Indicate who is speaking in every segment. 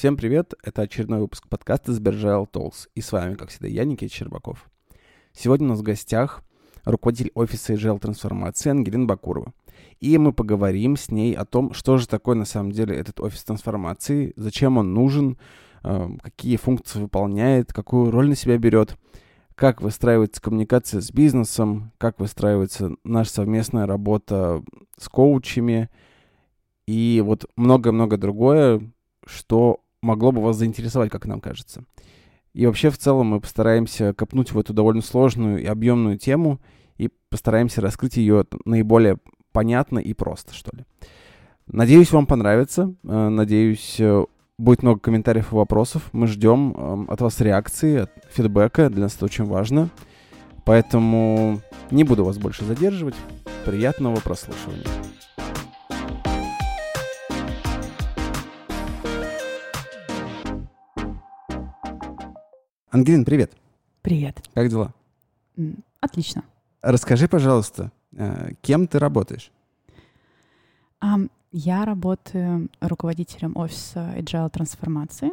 Speaker 1: Всем привет, это очередной выпуск подкаста Сбержал Talks, и с вами, как всегда, я, Никита Щербаков. Сегодня у нас в гостях руководитель офиса Agile трансформации Ангелина Бакурова. И мы поговорим с ней о том, что же такое на самом деле этот офис трансформации, зачем он нужен, э, какие функции выполняет, какую роль на себя берет, как выстраивается коммуникация с бизнесом, как выстраивается наша совместная работа с коучами и вот много-много другое, что могло бы вас заинтересовать, как нам кажется. И вообще, в целом, мы постараемся копнуть в эту довольно сложную и объемную тему и постараемся раскрыть ее наиболее понятно и просто, что ли. Надеюсь, вам понравится. Э, надеюсь, э, будет много комментариев и вопросов. Мы ждем эм, от вас реакции, от фидбэка. Для нас это очень важно. Поэтому не буду вас больше задерживать. Приятного прослушивания. Ангелин, привет.
Speaker 2: Привет.
Speaker 1: Как дела?
Speaker 2: Отлично.
Speaker 1: Расскажи, пожалуйста, э, кем ты работаешь?
Speaker 2: Я работаю руководителем офиса Agile трансформации,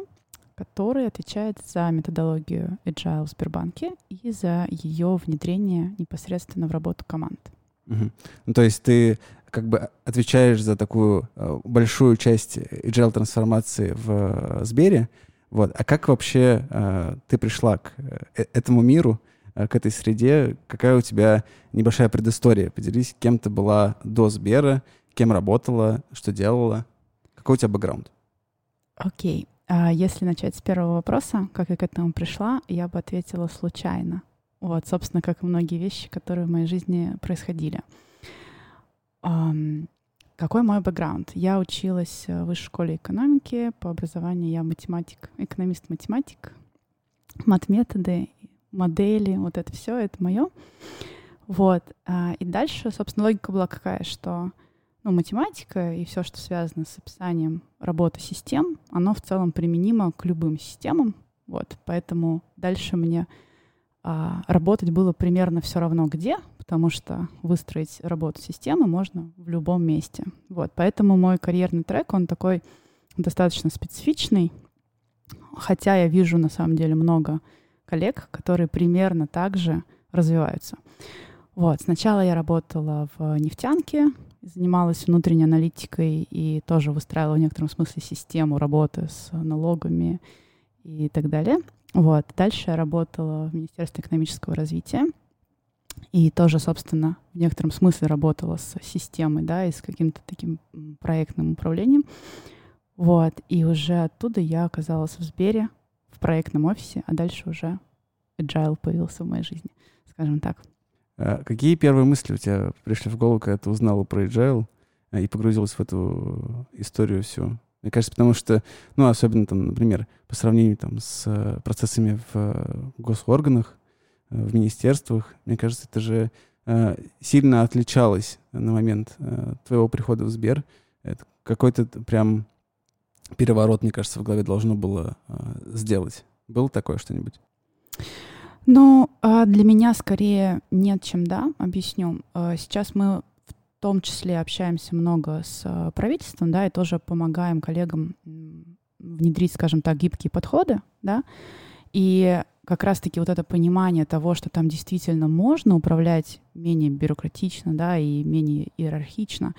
Speaker 2: который отвечает за методологию Agile в Сбербанке и за ее внедрение непосредственно в работу команд.
Speaker 1: Угу. Ну, то есть ты как бы отвечаешь за такую э, большую часть Agile трансформации в э, Сбере, вот. А как вообще э, ты пришла к э, этому миру, э, к этой среде? Какая у тебя небольшая предыстория? Поделись, кем ты была до Сбера, кем работала, что делала? Какой у тебя бэкграунд?
Speaker 2: Окей. Okay. А если начать с первого вопроса, как я к этому пришла, я бы ответила случайно. Вот, собственно, как и многие вещи, которые в моей жизни происходили. Um, какой мой бэкграунд? Я училась в высшей школе экономики. По образованию я математик, экономист-математик. Мат-методы, модели, вот это все, это мое. Вот. А, и дальше, собственно, логика была какая, что ну, математика и все, что связано с описанием работы систем, оно в целом применимо к любым системам. Вот. Поэтому дальше мне а, работать было примерно все равно где, потому что выстроить работу системы можно в любом месте. Вот, поэтому мой карьерный трек, он такой достаточно специфичный, хотя я вижу на самом деле много коллег, которые примерно так же развиваются. Вот, сначала я работала в нефтянке, занималась внутренней аналитикой и тоже выстраивала в некотором смысле систему работы с налогами и так далее. Вот. Дальше я работала в Министерстве экономического развития. И тоже, собственно, в некотором смысле работала с системой, да, и с каким-то таким проектным управлением. Вот. И уже оттуда я оказалась в Сбере, в проектном офисе, а дальше уже agile появился в моей жизни, скажем так.
Speaker 1: А какие первые мысли у тебя пришли в голову, когда ты узнала про agile и погрузилась в эту историю всю? Мне кажется, потому что, ну, особенно там, например, по сравнению там с процессами в госорганах, в министерствах. Мне кажется, это же э, сильно отличалось на момент э, твоего прихода в Сбер. Это какой-то прям переворот, мне кажется, в голове должно было э, сделать. Было такое что-нибудь?
Speaker 2: Ну, а для меня скорее нет, чем да. Объясню. Сейчас мы в том числе общаемся много с правительством, да, и тоже помогаем коллегам внедрить, скажем так, гибкие подходы, да. И как раз-таки вот это понимание того, что там действительно можно управлять менее бюрократично, да, и менее иерархично,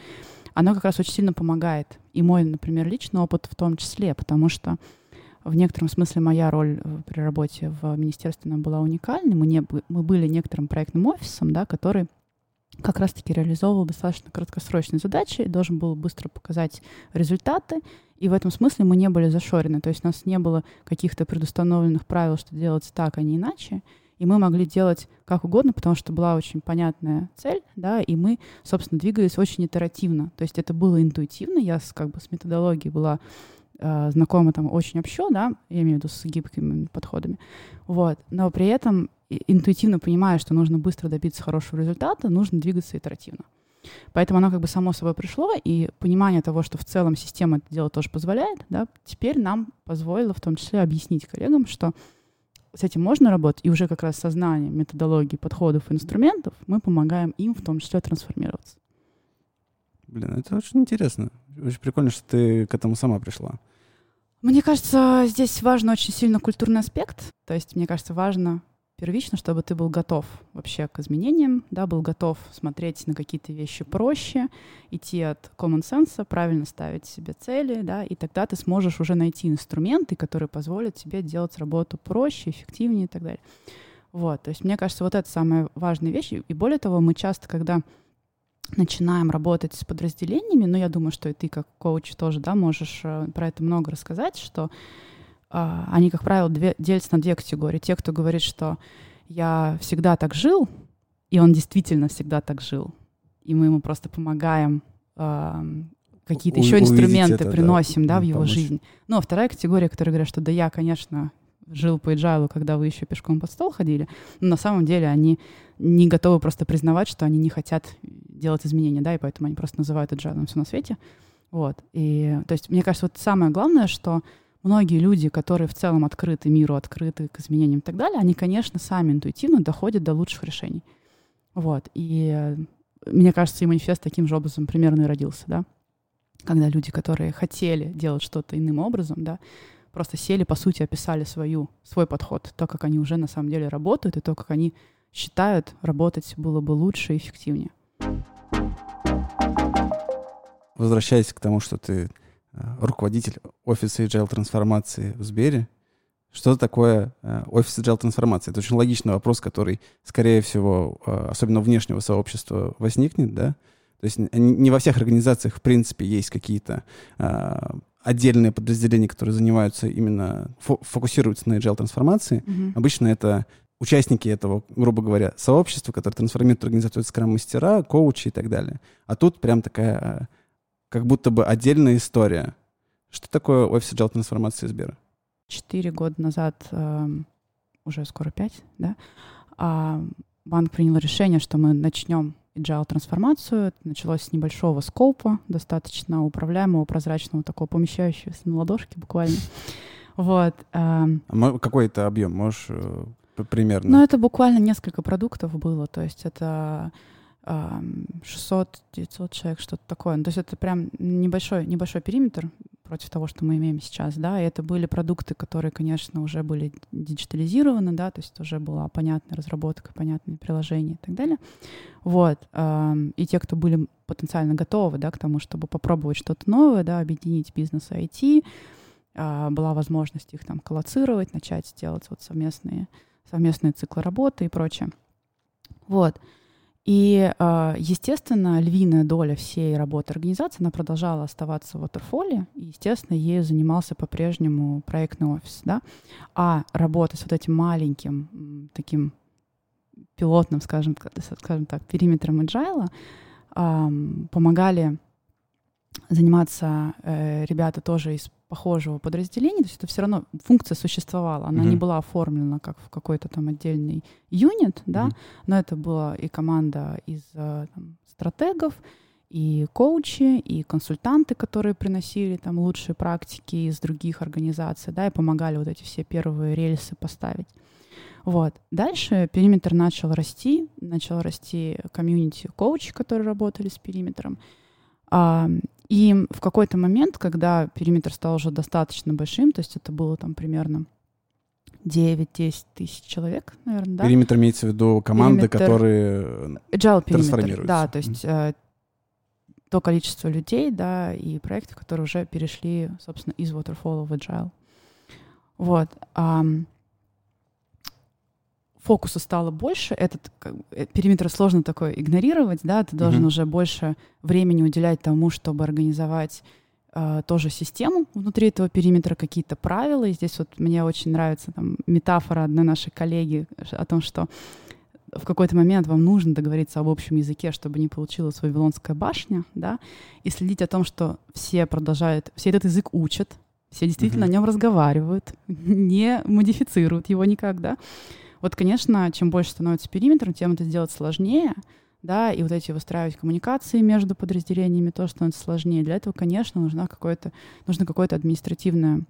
Speaker 2: оно как раз очень сильно помогает. И мой, например, личный опыт в том числе, потому что в некотором смысле моя роль э, при работе в министерстве была уникальной. Мы, не, мы были некоторым проектным офисом, да, который как раз-таки реализовывал достаточно краткосрочные задачи и должен был быстро показать результаты. И в этом смысле мы не были зашорены. То есть у нас не было каких-то предустановленных правил, что делать так, а не иначе. И мы могли делать как угодно, потому что была очень понятная цель, да, и мы, собственно, двигались очень итеративно. То есть это было интуитивно, я с, как бы с методологией была э, знакома там очень общо, да, я имею в виду с гибкими подходами. Вот. Но при этом интуитивно понимая, что нужно быстро добиться хорошего результата, нужно двигаться итеративно. Поэтому оно как бы само собой пришло, и понимание того, что в целом система это дело тоже позволяет, да, теперь нам позволило в том числе объяснить коллегам, что с этим можно работать, и уже как раз сознанием методологии, подходов, инструментов мы помогаем им в том числе трансформироваться.
Speaker 1: Блин, это очень интересно. Очень прикольно, что ты к этому сама пришла.
Speaker 2: Мне кажется, здесь важен очень сильно культурный аспект. То есть, мне кажется, важно первично, чтобы ты был готов вообще к изменениям, да, был готов смотреть на какие-то вещи проще, идти от common sense, правильно ставить себе цели, да, и тогда ты сможешь уже найти инструменты, которые позволят тебе делать работу проще, эффективнее и так далее. Вот, то есть мне кажется, вот это самая важная вещь. И более того, мы часто, когда начинаем работать с подразделениями, но я думаю, что и ты как коуч тоже, да, можешь э, про это много рассказать, что они, как правило, две, делятся на две категории. Те, кто говорит, что я всегда так жил, и он действительно всегда так жил, и мы ему просто помогаем а, какие-то еще инструменты это, приносим, да, да в его помочь. жизнь. Ну, а вторая категория, которая говорят, что да я, конечно, жил по agile, когда вы еще пешком под стол ходили, но на самом деле они не готовы просто признавать, что они не хотят делать изменения, да, и поэтому они просто называют agile все на свете. Вот. И, то есть, мне кажется, вот самое главное, что многие люди, которые в целом открыты миру, открыты к изменениям и так далее, они, конечно, сами интуитивно доходят до лучших решений. Вот. И э, мне кажется, и манифест таким же образом примерно и родился, да. Когда люди, которые хотели делать что-то иным образом, да, просто сели, по сути, описали свою, свой подход, то, как они уже на самом деле работают, и то, как они считают, работать было бы лучше и эффективнее.
Speaker 1: Возвращаясь к тому, что ты руководитель офиса agile трансформации в Сбере. Что такое э, офис agile трансформации? Это очень логичный вопрос, который, скорее всего, э, особенно внешнего сообщества возникнет, да? То есть не во всех организациях, в принципе, есть какие-то отдельные подразделения, которые занимаются именно, фокусируются на agile трансформации. Mm-hmm. Обычно это участники этого, грубо говоря, сообщества, которые трансформируют организацию, скрам-мастера, коучи и так далее. А тут прям такая как будто бы отдельная история. Что такое офис agile трансформации Сбера?
Speaker 2: Четыре года назад, э, уже скоро пять, да, э, банк принял решение, что мы начнем agile трансформацию. Это началось с небольшого скопа, достаточно управляемого, прозрачного, такого помещающегося на ладошке буквально. Вот.
Speaker 1: Э, а какой это объем? Можешь э, примерно?
Speaker 2: Ну, это буквально несколько продуктов было. То есть это 600-900 человек, что-то такое. Ну, то есть это прям небольшой, небольшой периметр против того, что мы имеем сейчас, да, и это были продукты, которые, конечно, уже были диджитализированы, да, то есть уже была понятная разработка, понятные приложения и так далее. Вот. И те, кто были потенциально готовы, да, к тому, чтобы попробовать что-то новое, да, объединить бизнес и IT, а, была возможность их там коллоцировать, начать делать вот совместные, совместные циклы работы и прочее. Вот. И, а, естественно, львиная доля всей работы организации, она продолжала оставаться в Waterfall, и, естественно, ею занимался по-прежнему проектный офис, да. А работа с вот этим маленьким таким пилотным, скажем, скажем так, периметром agile помогали заниматься э, ребята тоже из похожего подразделения, то есть это все равно функция существовала, она mm-hmm. не была оформлена как в какой-то там отдельный юнит, да, mm-hmm. но это была и команда из э, там, стратегов, и коучи, и консультанты, которые приносили там лучшие практики из других организаций, да, и помогали вот эти все первые рельсы поставить. Вот. Дальше периметр начал расти, начал расти комьюнити коучи, которые работали с периметром. И в какой-то момент, когда периметр стал уже достаточно большим, то есть это было там примерно 9-10 тысяч человек, наверное, да?
Speaker 1: Периметр имеется в виду команды, периметр... которые
Speaker 2: Agile трансформируются. Да, то есть mm. э, то количество людей, да, и проектов, которые уже перешли, собственно, из Waterfall в Agile. Вот. Um, фокуса стало больше, этот как, э, периметр сложно такой игнорировать, да, ты должен mm-hmm. уже больше времени уделять тому, чтобы организовать э, тоже систему внутри этого периметра, какие-то правила. И здесь вот мне очень нравится там метафора одной нашей коллеги о том, что в какой-то момент вам нужно договориться об общем языке, чтобы не получилась Вавилонская башня, да, и следить о том, что все продолжают, все этот язык учат, все действительно mm-hmm. о нем разговаривают, не модифицируют его никак, да, вот, конечно, чем больше становится периметр, тем это сделать сложнее, да, и вот эти выстраивать коммуникации между подразделениями тоже становится сложнее. Для этого, конечно, нужно какое-то, нужно какое-то административное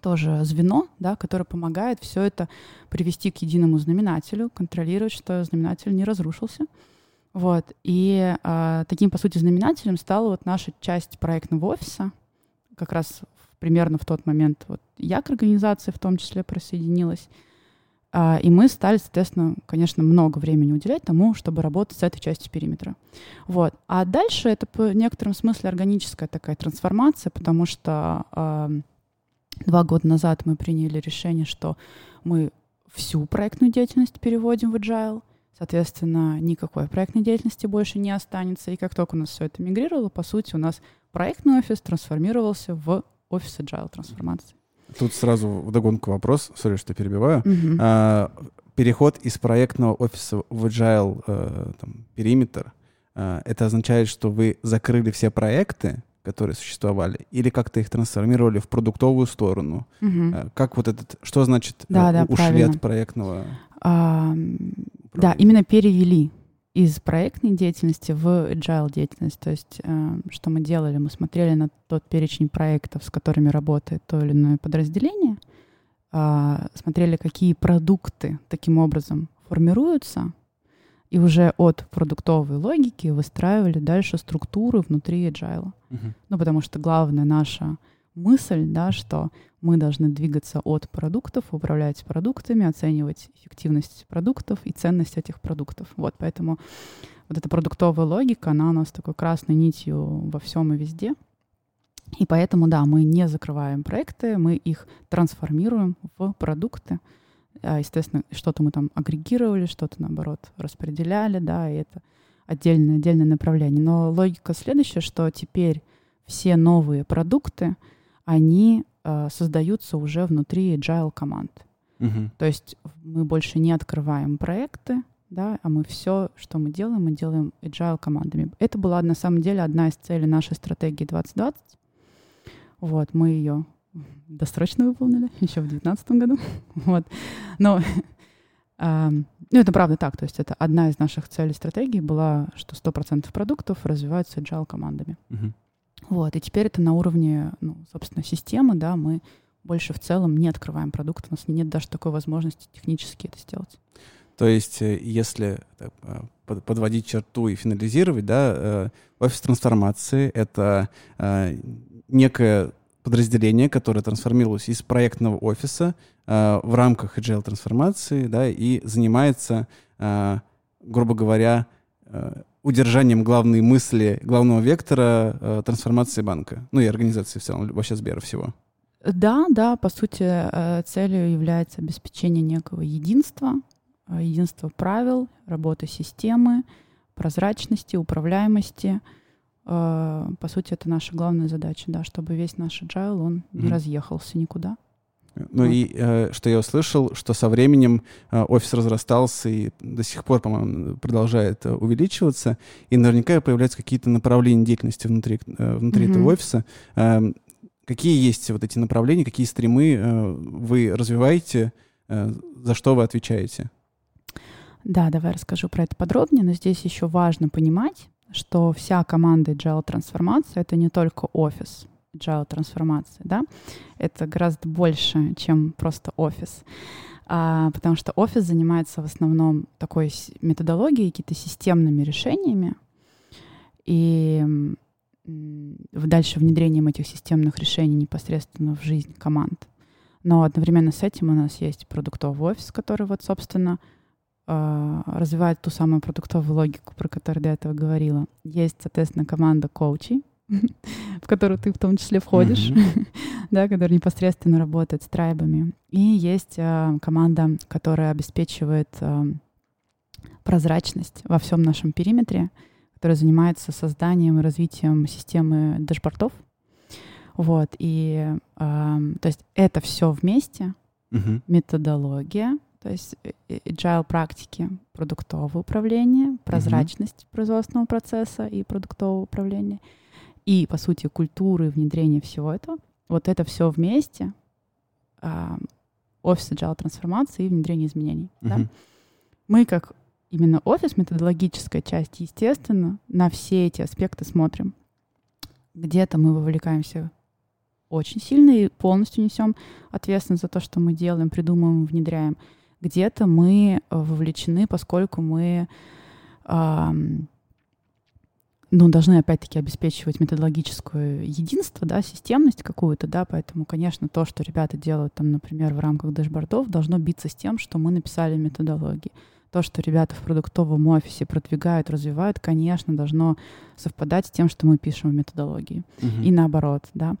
Speaker 2: тоже звено, да, которое помогает все это привести к единому знаменателю, контролировать, что знаменатель не разрушился. Вот. И э, таким, по сути, знаменателем стала вот наша часть проектного офиса, как раз примерно в тот момент вот я к организации в том числе присоединилась. А, и мы стали, соответственно, конечно, много времени уделять тому, чтобы работать с этой частью периметра. Вот. А дальше это в некотором смысле органическая такая трансформация, потому что э, два года назад мы приняли решение, что мы всю проектную деятельность переводим в agile. Соответственно, никакой проектной деятельности больше не останется. И как только у нас все это мигрировало, по сути, у нас проектный офис трансформировался в офис agile трансформации.
Speaker 1: Тут сразу вдогонку вопрос, сори, что перебиваю. Угу. А, переход из проектного офиса в agile э, там, периметр, э, это означает, что вы закрыли все проекты, которые существовали, или как-то их трансформировали в продуктовую сторону? Угу. Как вот этот, что значит
Speaker 2: да, да,
Speaker 1: ушли правильно. от проектного?
Speaker 2: А, да, именно перевели из проектной деятельности в agile деятельность. То есть, э, что мы делали? Мы смотрели на тот перечень проектов, с которыми работает то или иное подразделение, э, смотрели, какие продукты таким образом формируются, и уже от продуктовой логики выстраивали дальше структуры внутри agile. Uh-huh. Ну, потому что главная наша мысль, да, что мы должны двигаться от продуктов, управлять продуктами, оценивать эффективность продуктов и ценность этих продуктов. Вот, поэтому вот эта продуктовая логика, она у нас такой красной нитью во всем и везде. И поэтому, да, мы не закрываем проекты, мы их трансформируем в продукты. А, естественно, что-то мы там агрегировали, что-то, наоборот, распределяли, да, и это отдельное, отдельное направление. Но логика следующая, что теперь все новые продукты, они э, создаются уже внутри agile команд. Угу. То есть мы больше не открываем проекты, да, а мы все, что мы делаем, мы делаем agile командами. Это была на самом деле одна из целей нашей стратегии 2020. Вот, мы ее досрочно выполнили еще в 2019 году. вот. Но э, ну, это правда так. То есть это одна из наших целей стратегии была, что 100% продуктов развиваются agile командами. Угу. Вот, и теперь это на уровне, ну, собственно, системы, да, мы больше в целом не открываем продукт, у нас нет даже такой возможности технически это сделать.
Speaker 1: То есть, э, если э, подводить черту и финализировать, да, э, офис трансформации — это некое подразделение, которое трансформировалось из проектного офиса в рамках agile трансформации, да, и занимается, грубо говоря, удержанием главной мысли, главного вектора э, трансформации банка, ну и организации в целом, вообще Сбера всего.
Speaker 2: Да, да, по сути, э, целью является обеспечение некого единства, э, единства правил, работы системы, прозрачности, управляемости. Э, по сути, это наша главная задача, да, чтобы весь наш agile, он mm-hmm. не разъехался никуда.
Speaker 1: Ну вот. и э, что я услышал, что со временем э, офис разрастался и до сих пор, по-моему, продолжает э, увеличиваться, и наверняка появляются какие-то направления деятельности внутри, э, внутри mm-hmm. этого офиса. Э, какие есть вот эти направления, какие стримы э, вы развиваете, э, за что вы отвечаете?
Speaker 2: Да, давай расскажу про это подробнее, но здесь еще важно понимать, что вся команда Agile трансформации — это не только офис agile трансформации, да, это гораздо больше, чем просто офис. А, потому что офис занимается в основном такой методологией, какими-то системными решениями, и дальше внедрением этих системных решений непосредственно в жизнь команд. Но одновременно с этим у нас есть продуктовый офис, который вот, собственно, а, развивает ту самую продуктовую логику, про которую до этого говорила. Есть, соответственно, команда коучей, в которую ты в том числе входишь, mm-hmm. да, который непосредственно работает с трайбами. И есть э, команда, которая обеспечивает э, прозрачность во всем нашем периметре, которая занимается созданием и развитием системы дэшбордов. Вот, и э, то есть это все вместе, mm-hmm. методология, то есть э, э, agile практики, продуктовое управление, прозрачность mm-hmm. производственного процесса и продуктового управления — и, по сути, культуры внедрения всего этого, вот это все вместе, э, офис agile трансформации и внедрение изменений. Uh-huh. Да? Мы как именно офис, методологическая часть, естественно, на все эти аспекты смотрим. Где-то мы вовлекаемся очень сильно и полностью несем ответственность за то, что мы делаем, придумываем, внедряем. Где-то мы вовлечены, поскольку мы ну, должны опять-таки обеспечивать методологическое единство, да, системность какую-то, да, поэтому, конечно, то, что ребята делают там, например, в рамках дэшбордов, должно биться с тем, что мы написали методологии. То, что ребята в продуктовом офисе продвигают, развивают, конечно, должно совпадать с тем, что мы пишем в методологии.
Speaker 1: Мгм.
Speaker 2: И наоборот, да.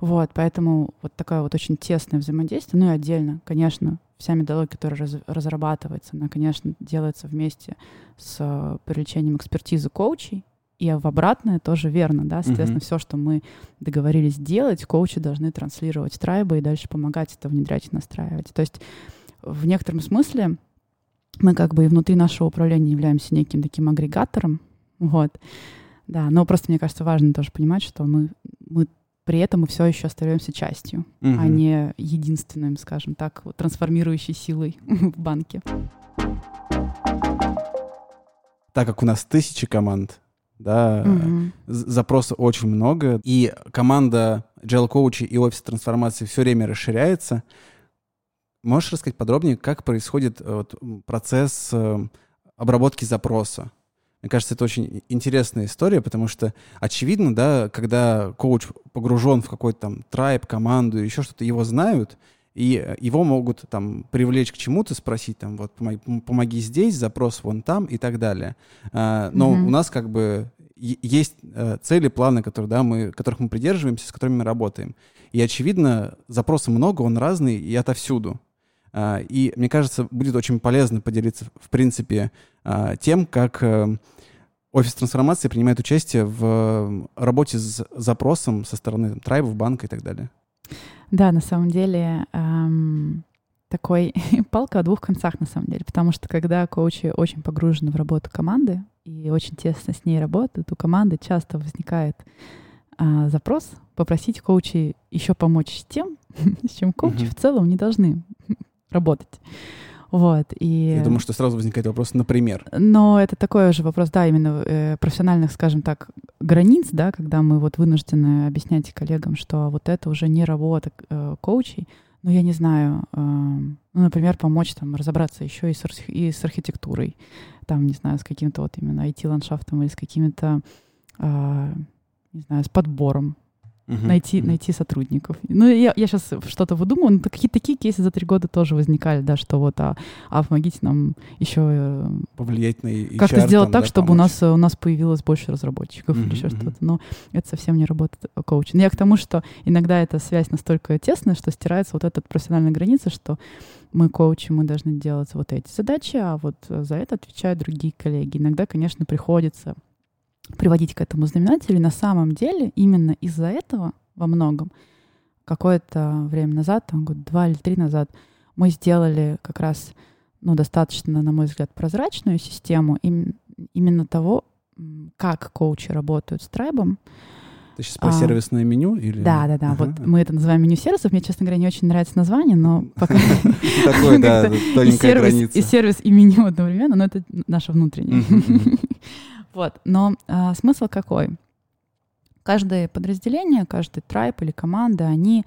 Speaker 2: Вот, поэтому вот такое вот очень тесное взаимодействие. Ну и отдельно, конечно, вся методология, которая раз- разрабатывается, она, конечно, делается вместе с э, привлечением экспертизы коучей, и в обратное тоже верно, да, соответственно,
Speaker 1: Мгм.
Speaker 2: все, что мы договорились делать, коучи должны транслировать трайбы и дальше помогать это внедрять и настраивать. То есть в некотором смысле мы как бы и внутри нашего управления являемся неким таким агрегатором, вот, да, но просто мне кажется важно тоже понимать, что мы, мы при этом мы все еще остаемся частью, а
Speaker 1: Мгм.
Speaker 2: не единственным, скажем так, вот трансформирующей силой в банке.
Speaker 1: Так как у нас тысячи команд, да,
Speaker 2: Мгм.
Speaker 1: з- запросов очень много, и команда Agile Coach и офис трансформации все время расширяется. Можешь рассказать подробнее, как происходит э, вот, процесс э, обработки запроса? Мне кажется, это очень интересная история, потому что очевидно, да, когда коуч погружен в какой-то там трайб, команду, еще что-то, его знают, и э, его могут там привлечь к чему-то, спросить там, вот, помоги, помоги здесь, запрос вон там и так далее. А, Но
Speaker 2: Мгм.
Speaker 1: у нас как бы есть э, цели, планы, которые, да, мы, которых мы придерживаемся, с которыми мы работаем. И, очевидно, запроса много, он разный и отовсюду. А, И мне кажется, будет очень полезно поделиться, в принципе, а, тем, как э, офис трансформации принимает участие в работе с запросом со стороны там, трайбов, банка и так далее.
Speaker 2: Да, на самом деле эм, такой палка о двух концах, на самом деле, потому что когда коучи очень погружены в работу команды и очень тесно с ней работают, у команды часто возникает а, запрос попросить коучей еще помочь с тем, с чем коучи
Speaker 1: Мгм.
Speaker 2: в целом не должны работать. Вот, и...
Speaker 1: Я думаю, что сразу возникает вопрос, например.
Speaker 2: Но это такой же вопрос, да, именно э, профессиональных, скажем так, границ, да, когда мы вот вынуждены объяснять коллегам, что вот это уже не работа э, коучей. Ну, я не знаю, э, ну, например, помочь там разобраться еще и с, архи- и с архитектурой, там, не знаю, с каким-то вот именно IT-ландшафтом или с какими-то, э, не знаю, с подбором
Speaker 1: Мгм.
Speaker 2: найти, найти сотрудников. Ну, я, я сейчас что-то выдумываю, но какие-то такие кейсы за три года тоже возникали, да, что вот, а, а помогите нам еще э,
Speaker 1: Повлиять на HR,
Speaker 2: как-то сделать
Speaker 1: там,
Speaker 2: так,
Speaker 1: да,
Speaker 2: чтобы у нас, э, у нас появилось больше разработчиков
Speaker 1: Мгм,
Speaker 2: или еще
Speaker 1: мгм.
Speaker 2: что-то. Но это совсем не работает э, коучинг. Я к тому, что иногда эта связь настолько тесная, что стирается вот эта профессиональная граница, что мы коучи, мы должны делать вот эти задачи, а вот за это отвечают другие коллеги. Иногда, конечно, приходится приводить к этому знаменателю. И на самом деле именно из-за этого во многом какое-то время назад, там год два или три назад, мы сделали как раз ну, достаточно, на мой взгляд, прозрачную систему им- именно того, как коучи работают с трайбом.
Speaker 1: Ты сейчас про
Speaker 2: а,
Speaker 1: сервисное меню или...
Speaker 2: Да, да, да.
Speaker 1: Ага.
Speaker 2: Вот мы это называем меню сервисов. Мне, честно говоря, не очень нравится название, но пока
Speaker 1: Такой, да,
Speaker 2: как-то и
Speaker 1: тоненькая граница.
Speaker 2: и сервис, и меню одновременно, но это наше внутреннее. Вот. Но а, смысл какой? Каждое подразделение, каждый трайп или команда, они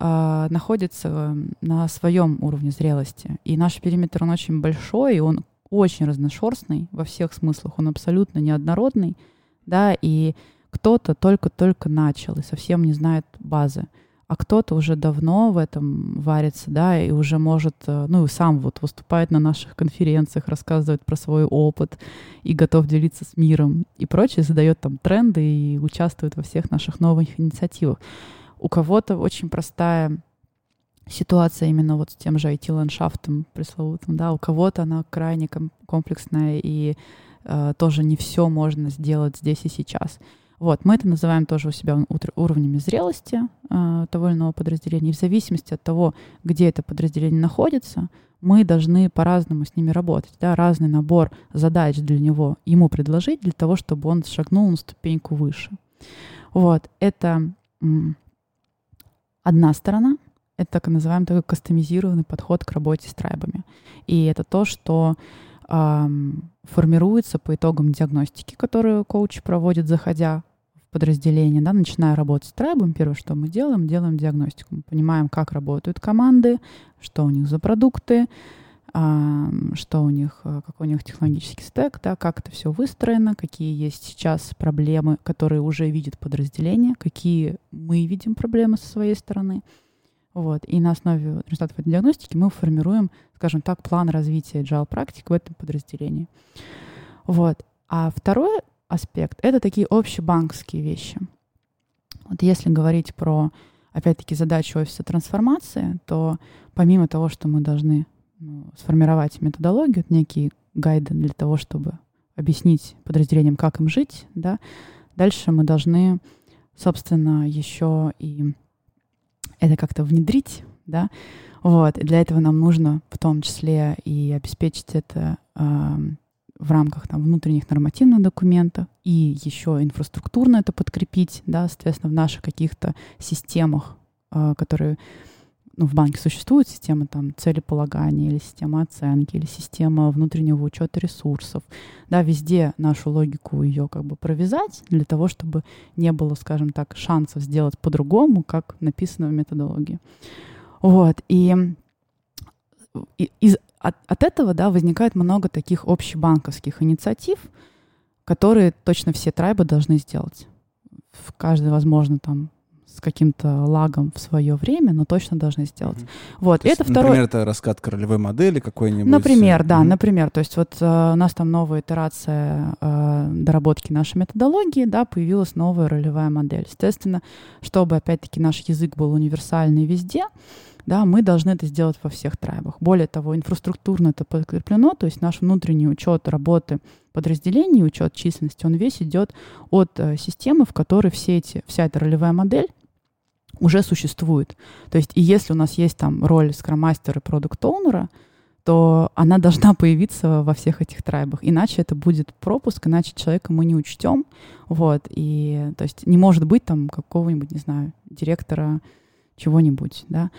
Speaker 2: а, находятся на своем уровне зрелости. И наш периметр, он очень большой, и он очень разношерстный во всех смыслах. Он абсолютно неоднородный, да, и кто-то только-только начал и совсем не знает базы а кто-то уже давно в этом варится, да, и уже может, э, ну, сам вот выступает на наших конференциях, рассказывает про свой опыт и готов делиться с миром и прочее, задает там тренды и участвует во всех наших новых инициативах. У кого-то очень простая ситуация именно вот с тем же IT-ландшафтом пресловутым, да, у кого-то она крайне ком- комплексная и э, тоже не все можно сделать здесь и сейчас. Вот, мы это называем тоже у себя уровнями зрелости э, того или иного подразделения. И в зависимости от того, где это подразделение находится, мы должны по-разному с ними работать. Да? Разный набор задач для него ему предложить, для того, чтобы он шагнул на ступеньку выше. Вот, это м, одна сторона. Это так называемый такой кастомизированный подход к работе с трайбами. И это то, что формируется по итогам диагностики, которую коуч проводит, заходя в подразделение, да, начиная работать с трайбом, первое, что мы делаем, делаем диагностику. Мы понимаем, как работают команды, что у них за продукты, что у них, э, какой у них технологический стек, да, как это все выстроено, какие есть сейчас проблемы, которые уже видит подразделение, какие мы видим проблемы со своей стороны. Вот. И на основе результатов этой диагностики мы формируем, скажем так, план развития agile практик в этом подразделении. Вот. А второй аспект — это такие общебанковские вещи. Вот если говорить про, опять-таки, задачу офиса трансформации, то помимо того, что мы должны ну, сформировать методологию, некие гайды для того, чтобы объяснить подразделениям, как им жить, да, дальше мы должны, собственно, еще и это как-то внедрить, да, вот, и для этого нам нужно в том числе и обеспечить это э, в рамках там, внутренних нормативных документов и еще инфраструктурно это подкрепить, да, соответственно, в наших каких-то системах, э, которые ну, в банке существует система там целеполагания или система оценки или система внутреннего учета ресурсов. Да, везде нашу логику ее как бы провязать для того, чтобы не было, скажем так, шансов сделать по-другому, как написано в методологии. Вот. И, и из, от, от этого да, возникает много таких общебанковских инициатив, которые точно все трайбы должны сделать. В каждой, возможно, там с каким-то лагом в свое время, но точно должны сделать. Mm-hmm. Вот,
Speaker 1: то
Speaker 2: это
Speaker 1: есть,
Speaker 2: второй...
Speaker 1: Например, это раскат королевой модели какой-нибудь?
Speaker 2: Например, да, mm-hmm. например. То есть вот э, у нас там новая итерация э, доработки нашей методологии, да, появилась новая ролевая модель. Естественно, чтобы, опять-таки, наш язык был универсальный везде, да, мы должны это сделать во всех трайбах. Более того, инфраструктурно это подкреплено, то есть наш внутренний учет работы подразделений, учет численности, он весь идет от э, системы, в которой все эти, вся эта ролевая модель уже существует. То есть и если у нас есть там роль скромастера и продукт-оунера, то она должна появиться во всех этих трайбах. Иначе это будет пропуск, иначе человека мы не учтем. Вот. И то есть не может быть там какого-нибудь, не знаю, директора чего-нибудь, да.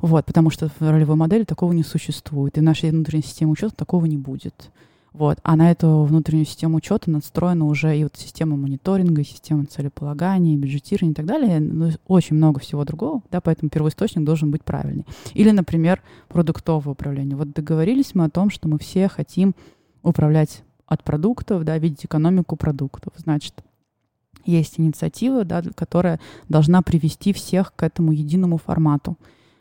Speaker 2: Вот, потому что в ролевой модели такого не существует. И в нашей внутренней системе учета такого не будет. Вот. А на эту внутреннюю систему учета настроена уже и вот система мониторинга, и система целеполагания, и бюджетирования и так далее. Ну, очень много всего другого, да, поэтому первоисточник должен быть правильный. Или, например, продуктовое управление. Вот договорились мы о том, что мы все хотим управлять от продуктов, да, видеть экономику продуктов. Значит, есть инициатива, да, которая должна привести всех к этому единому формату.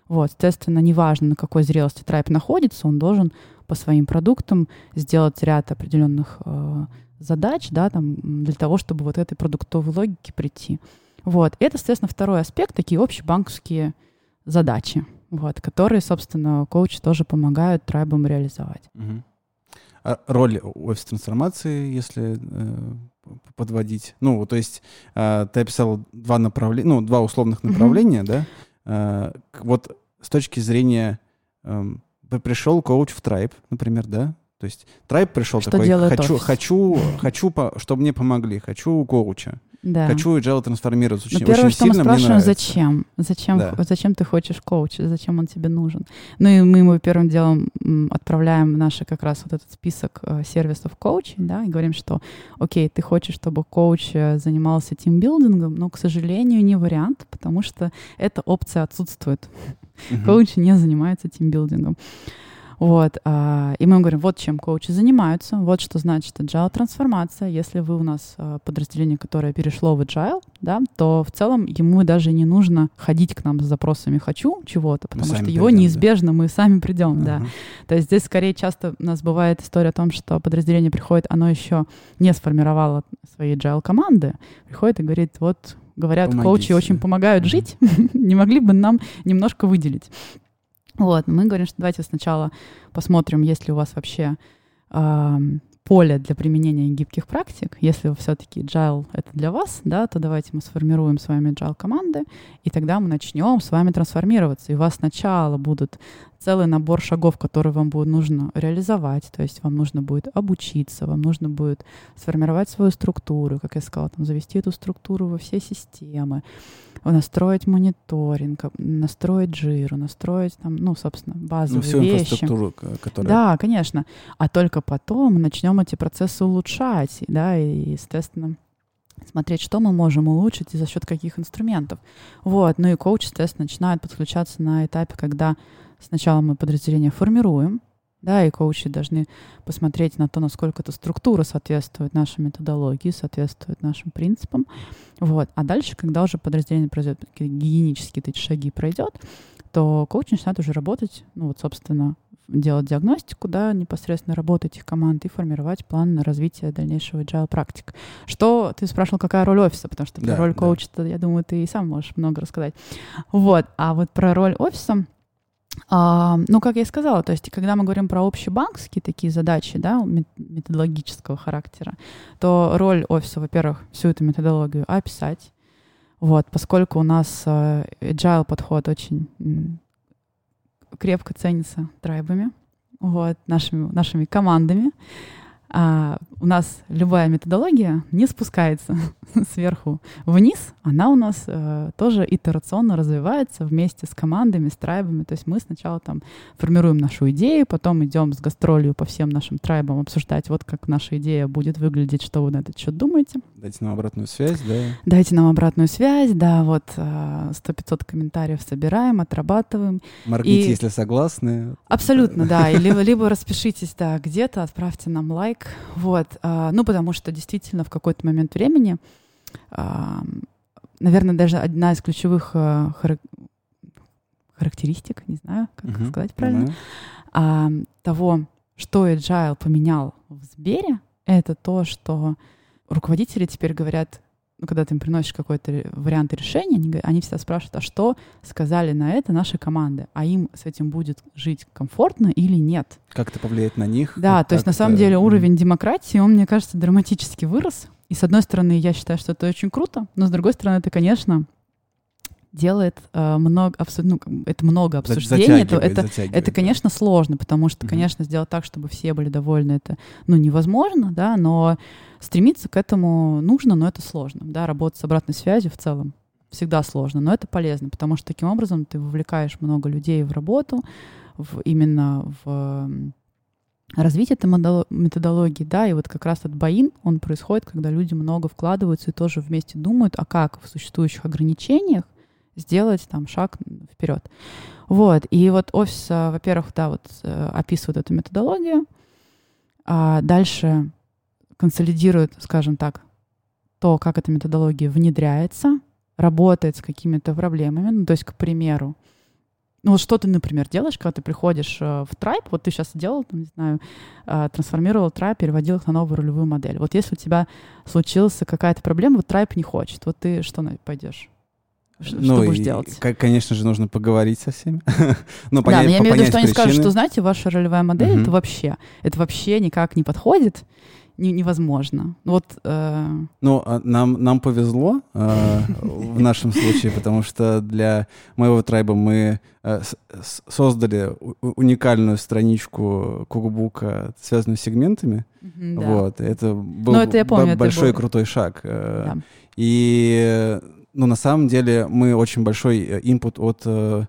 Speaker 2: Вот, соответственно, неважно, на какой зрелости трайп находится, он должен по своим продуктам сделать ряд определенных э, задач, да, там, для того, чтобы вот этой продуктовой логике прийти. Вот. Это, соответственно, второй аспект, такие общебанковские задачи, вот, которые, собственно, коучи тоже помогают трайбам реализовать.
Speaker 1: Угу. А роль офис трансформации, если э, подводить, ну, то есть э, ты описал два направления, ну, два условных направления, угу. да, вот с точки зрения э, пришел коуч в Трайб, например, да? То есть Трайб пришел
Speaker 2: Что
Speaker 1: такой, хочу, хочу, хочу, чтобы мне помогли, хочу коуча.
Speaker 2: Да.
Speaker 1: Хочу agile трансформироваться очень,
Speaker 2: Но первое,
Speaker 1: очень
Speaker 2: что мы
Speaker 1: сильно,
Speaker 2: спрашиваем, зачем? Зачем,
Speaker 1: Да.
Speaker 2: зачем ты хочешь коуча? Зачем он тебе нужен? Ну и мы ему первым делом отправляем наши как раз вот этот список э, сервисов коучей, да, и говорим, что, окей, ты хочешь, чтобы коуч э, занимался тимбилдингом, но, к сожалению, не вариант, потому что эта опция отсутствует.
Speaker 1: Мгм.
Speaker 2: Коучи не занимаются тимбилдингом. Вот, а, и мы говорим, вот чем коучи занимаются, вот что значит agile трансформация. Если вы у нас а, подразделение, которое перешло в agile, да, то в целом ему даже не нужно ходить к нам с запросами «хочу чего-то», потому что его
Speaker 1: придем, да.
Speaker 2: неизбежно мы сами придем, да.
Speaker 1: Ага.
Speaker 2: То есть здесь скорее часто у нас бывает история о том, что подразделение приходит, оно еще не сформировало свои agile команды, приходит и говорит, вот говорят, коучи
Speaker 1: Помогите.
Speaker 2: очень помогают жить, не могли бы нам немножко выделить. Вот, мы говорим, что давайте сначала посмотрим, есть ли у вас вообще ам, поле для применения гибких практик. Если все-таки agile — это для вас, да, то давайте мы сформируем с вами agile команды, и тогда мы начнем с вами трансформироваться. И у вас сначала будут целый набор шагов, которые вам будет нужно реализовать. То есть вам нужно будет обучиться, вам нужно будет сформировать свою структуру, как я сказала, там, завести эту структуру во все системы, настроить мониторинг, настроить жиру, настроить там, ну, собственно,
Speaker 1: Ну,
Speaker 2: базовые
Speaker 1: всю
Speaker 2: вещи.
Speaker 1: инфраструктуру, которая...
Speaker 2: Да, конечно. А только потом начнем эти процессы улучшать, да, и, естественно, смотреть, что мы можем улучшить и за счет каких инструментов. Вот. Ну и коуч, естественно, начинает подключаться на этапе, когда сначала мы подразделение формируем, да, и коучи должны посмотреть на то, насколько эта структура соответствует нашей методологии, соответствует нашим принципам. Вот. А дальше, когда уже подразделение произойдет, гигиенические эти шаги пройдет, то коуч начинает уже работать, ну вот, собственно, делать диагностику, да, непосредственно работать их команд и формировать план на развитие дальнейшего agile практик. Что ты спрашивал, какая роль офиса, потому что да, роль коуча, да. я думаю, ты и сам можешь много рассказать. Вот, а вот про роль офиса, ну, как я и сказала, то есть, когда мы говорим про общебанковские такие задачи, да, методологического характера, то роль офиса, во-первых, всю эту методологию описать, вот, поскольку у нас uh, agile подход очень крепко ценится трайбами, вот, нашими, нашими командами. А у нас любая методология не спускается сверху вниз, она у нас э, тоже итерационно развивается вместе с командами, с трайбами. То есть мы сначала там формируем нашу идею, потом идем с гастролью по всем нашим трайбам обсуждать, вот как наша идея будет выглядеть, что вы на этот счет думаете.
Speaker 1: Дайте нам обратную связь, да?
Speaker 2: Дайте нам обратную связь, да, вот э, 100-500 комментариев собираем, отрабатываем.
Speaker 1: Моргните, и... если согласны.
Speaker 2: Абсолютно, да, либо, либо распишитесь, да, где-то, отправьте нам лайк, вот, э, ну, потому что действительно в какой-то момент времени наверное, даже одна из ключевых э, характеристик, не знаю, как uh-huh. сказать правильно, а, того, что Agile поменял в Сбере, это то, что руководители теперь говорят, ну, когда ты им приносишь какой-то вариант решения, они, они всегда спрашивают, а что сказали на это наши команды? А им с этим будет жить комфортно или нет?
Speaker 1: Как это повлияет на них?
Speaker 2: Да,
Speaker 1: вот
Speaker 2: то есть на самом деле уровень демократии, он, мне кажется, драматически вырос. И с одной стороны, я считаю, что это очень круто, но с другой стороны, это, конечно, делает э, много, абсолютно, ну, это много обсуждений. Это, это, это, конечно, сложно, потому что, конечно, сделать так, чтобы все были довольны, это, ну, невозможно, да, но стремиться к этому нужно, но это сложно, да, работать с обратной связью в целом всегда сложно, но это полезно, потому что таким образом ты вовлекаешь много людей в работу, в, именно в развитие этой методологии, да, и вот как раз этот боин, он происходит, когда люди много вкладываются и тоже вместе думают, а как в существующих ограничениях сделать там шаг вперед. Вот, и вот офис, во-первых, да, вот э, описывает эту методологию, а дальше консолидирует, скажем так, то, как эта методология внедряется, работает с какими-то проблемами. Ну, то есть, к примеру, ну вот что ты, например, делаешь, когда ты приходишь э, в трайп, вот ты сейчас делал, там, не знаю, э, трансформировал трайп, переводил их на новую ролевую модель. Вот если у тебя случилась какая-то проблема, вот трайп не хочет, вот ты что пойдешь? Что, ну, что будешь и, делать?
Speaker 1: Конечно же, нужно поговорить со всеми.
Speaker 2: но понять, да, но я имею в виду, что они скажут, что, знаете, ваша ролевая модель, это вообще, это вообще никак не подходит, не, невозможно. Вот. Э...
Speaker 1: Ну, а нам нам повезло э, в нашем случае, потому что для моего трайба мы э, создали уникальную страничку кукбука, связанную с сегментами. Mm-hmm, да. Вот, это был ну, это я помню, большой это был... крутой шаг. Э, да. И, ну, на самом деле мы очень большой э, инпут от э,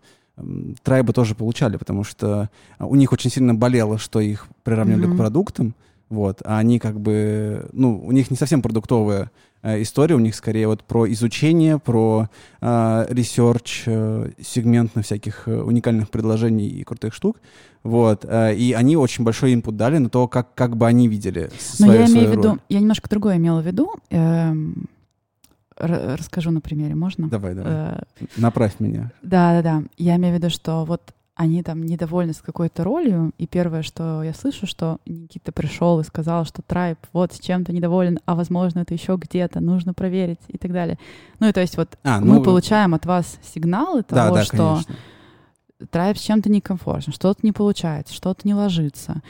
Speaker 1: трайба тоже получали, потому что у них очень сильно болело, что их приравнивали mm-hmm. к продуктам. Вот, а они как бы, ну, у них не совсем продуктовая э, история, у них скорее вот про изучение, про э, research, э, сегментно всяких э, уникальных предложений и крутых штук. Вот, э, и они очень большой input дали на то, как, как бы они видели свою,
Speaker 2: Но я
Speaker 1: имею
Speaker 2: в виду, я немножко другое имела в виду. Эм, расскажу на примере, можно?
Speaker 1: Давай, давай. Э, Направь меня.
Speaker 2: Да, да, да. Я имею в виду, что вот они там недовольны с какой-то ролью, и первое, что я слышу, что Никита пришел и сказал, что tribe вот с чем-то недоволен, а возможно это еще где-то, нужно проверить и так далее. Ну и то есть вот а, ну... мы получаем от вас сигналы того, да, да, что конечно. Трайб с чем-то некомфортно, что-то не получается, что-то не ложится.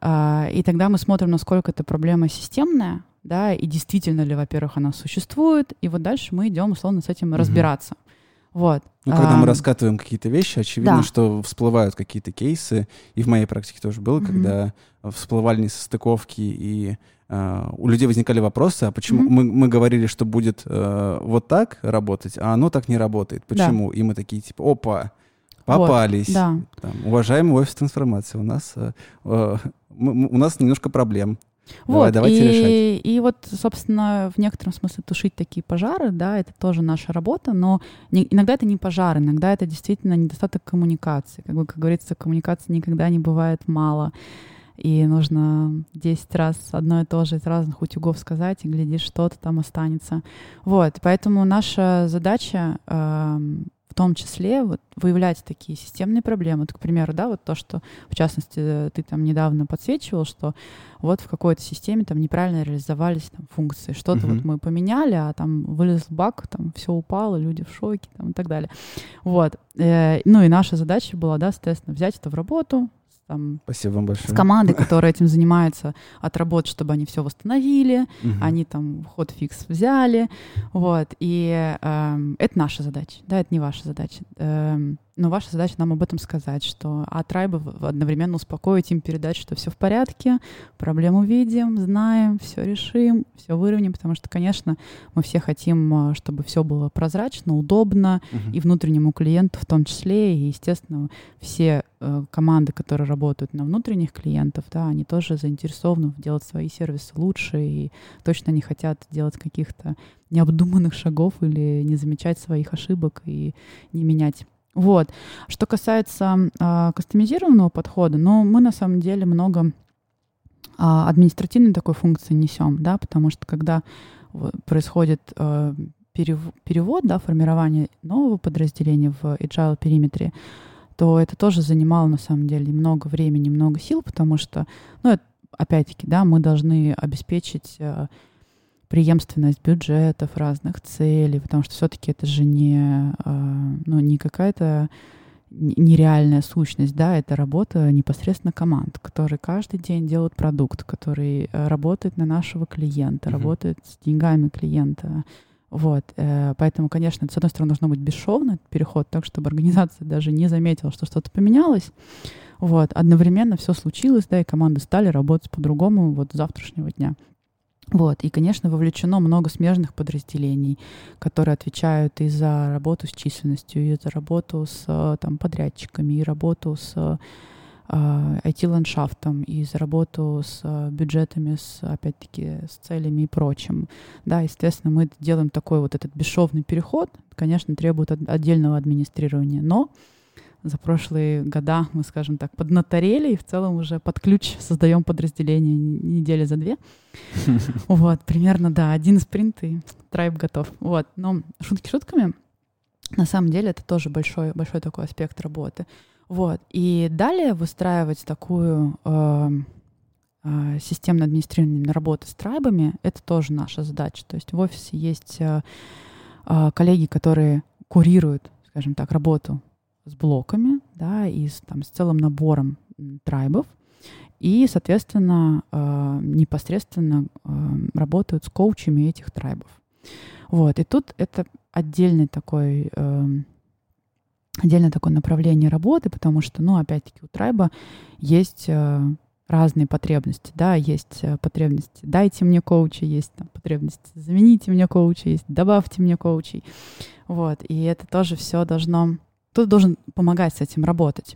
Speaker 2: А, и тогда мы смотрим, насколько эта проблема системная, да, и действительно ли, во-первых, она существует, и вот дальше мы идем, условно, с этим угу. разбираться. Вот.
Speaker 1: Ну, когда а, мы раскатываем какие-то вещи, очевидно, да. что всплывают какие-то кейсы, и в моей практике тоже было, mm-hmm. когда всплывали несостыковки, и uh, у людей возникали вопросы, а почему mm-hmm. мы, мы говорили, что будет uh, вот так работать, а оно так не работает. Почему? Да. И мы такие, типа, опа, попались. Вот, да. Там, уважаемый офис трансформации, у нас, uh, uh, мы, у нас немножко проблем. Давай,
Speaker 2: Вот,
Speaker 1: давайте
Speaker 2: и,
Speaker 1: решать.
Speaker 2: и вот, собственно, в некотором смысле тушить такие пожары, да, это тоже наша работа, но не- иногда это не пожар, иногда это действительно недостаток коммуникации. Как бы, как говорится, коммуникации никогда не бывает мало. И нужно 10 раз одно и то же из разных утюгов сказать, и глядишь, что-то там останется. Вот, поэтому наша задача в том числе вот, выявлять такие системные проблемы. Вот, к примеру, да, вот то, что, в частности, ты там недавно подсвечивал, что вот в какой-то системе там неправильно реализовались там функции. Что-то
Speaker 1: Мгм.
Speaker 2: вот мы поменяли, а там вылез баг, там все упало, люди в шоке там, и так далее. Вот. Э, ну и наша задача была, да, соответственно, взять это в работу, там,
Speaker 1: Спасибо вам
Speaker 2: с
Speaker 1: большое.
Speaker 2: командой, которая этим занимается, отработать, чтобы они все восстановили,
Speaker 1: Мгм.
Speaker 2: они там ход фикс взяли, вот, и эм, это наша задача, да, это не ваша задача. Эм, но ваша задача нам об этом сказать, что а трайбы одновременно успокоить им, передать, что все в порядке, проблему видим, знаем, все решим, все выровняем, потому что, конечно, мы все хотим, э, чтобы все было прозрачно, удобно,
Speaker 1: Мгм.
Speaker 2: и внутреннему клиенту в том числе, и, естественно, все э, команды, которые работают на внутренних клиентов, да, они тоже заинтересованы делать свои сервисы лучше и точно не хотят делать каких-то необдуманных шагов или не замечать своих ошибок и не менять. Вот. Что касается э, кастомизированного подхода, ну, мы на самом деле много а, административной такой функции несем, да, потому что когда вот происходит э, перев- перевод, да, формирование нового подразделения в agile периметре, то это тоже занимало на самом деле много времени, много сил, потому что, ну, опять-таки, да, мы должны обеспечить э, преемственность бюджетов, разных целей, потому что все-таки это же не, э, ну, не какая-то нереальная сущность, да, это работа непосредственно команд, которые каждый день делают продукт, который э, работает на нашего клиента,
Speaker 1: Мгм.
Speaker 2: работает с деньгами клиента. Вот, э, поэтому, конечно, с одной стороны, должно быть бесшовно, этот переход, так, чтобы организация даже не заметила, что что-то поменялось. Вот, одновременно все случилось, да, и команды стали работать по-другому вот с завтрашнего дня. Вот, и, конечно, вовлечено много смежных подразделений, которые отвечают и за работу с численностью, и за работу с там, подрядчиками, и работу с IT-ландшафтом, и за работу с бюджетами, с, опять-таки, с целями и прочим. Да, естественно, мы делаем такой вот этот бесшовный переход, конечно, требует от- отдельного администрирования, но за прошлые года мы, скажем так, поднаторели и в целом уже под ключ создаем подразделение недели за две. Вот, примерно, да, один спринт и трайб готов. Вот, но шутки шутками, на самом деле это тоже большой, большой такой аспект работы. Вот, и далее выстраивать такую э, э, системное администрирование работы с трайбами, это тоже наша задача. То есть в офисе есть э, э, коллеги, которые курируют, скажем так, работу с блоками, да, и с, там, с целым набором трайбов, и, соответственно, э, непосредственно э, работают с коучами этих трайбов. Вот, и тут это отдельный такой, эм, отдельное такое направление работы, потому что, ну, опять-таки, у трайба есть э, разные потребности, да, есть э, потребности «дайте мне коуча», есть там потребности «замените мне коуча», есть «добавьте мне коучей». Вот, и это тоже все должно... Кто-то должен помогать с этим работать.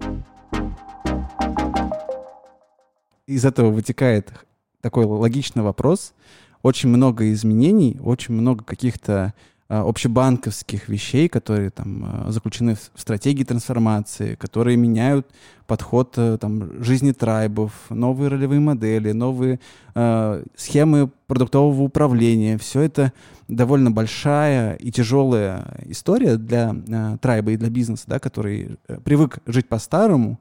Speaker 1: Из этого вытекает такой логичный вопрос. Очень много изменений, очень много каких-то общебанковских вещей, которые там а, заключены в стратегии трансформации, которые меняют подход а, там, жизни трайбов, новые ролевые модели, новые а, схемы продуктового управления. Все это довольно большая и тяжелая история для а, трайба и для бизнеса, да, который э, привык жить по-старому,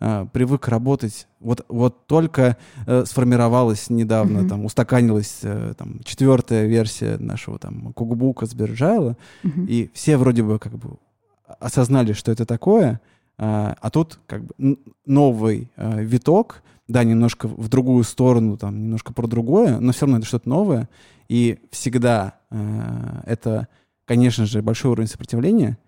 Speaker 1: а, привык работать. Вот, вот только э, сформировалась недавно,
Speaker 2: Мгм.
Speaker 1: там, устаканилась э, там, четвертая версия нашего там кукбука с Биржайла,
Speaker 2: Мгм.
Speaker 1: и все вроде бы как бы осознали, что это такое, а, а тут как бы новый э, виток, да, немножко в другую сторону, там, немножко про другое, но все равно это что-то новое, и всегда э, это, конечно же, большой уровень сопротивления,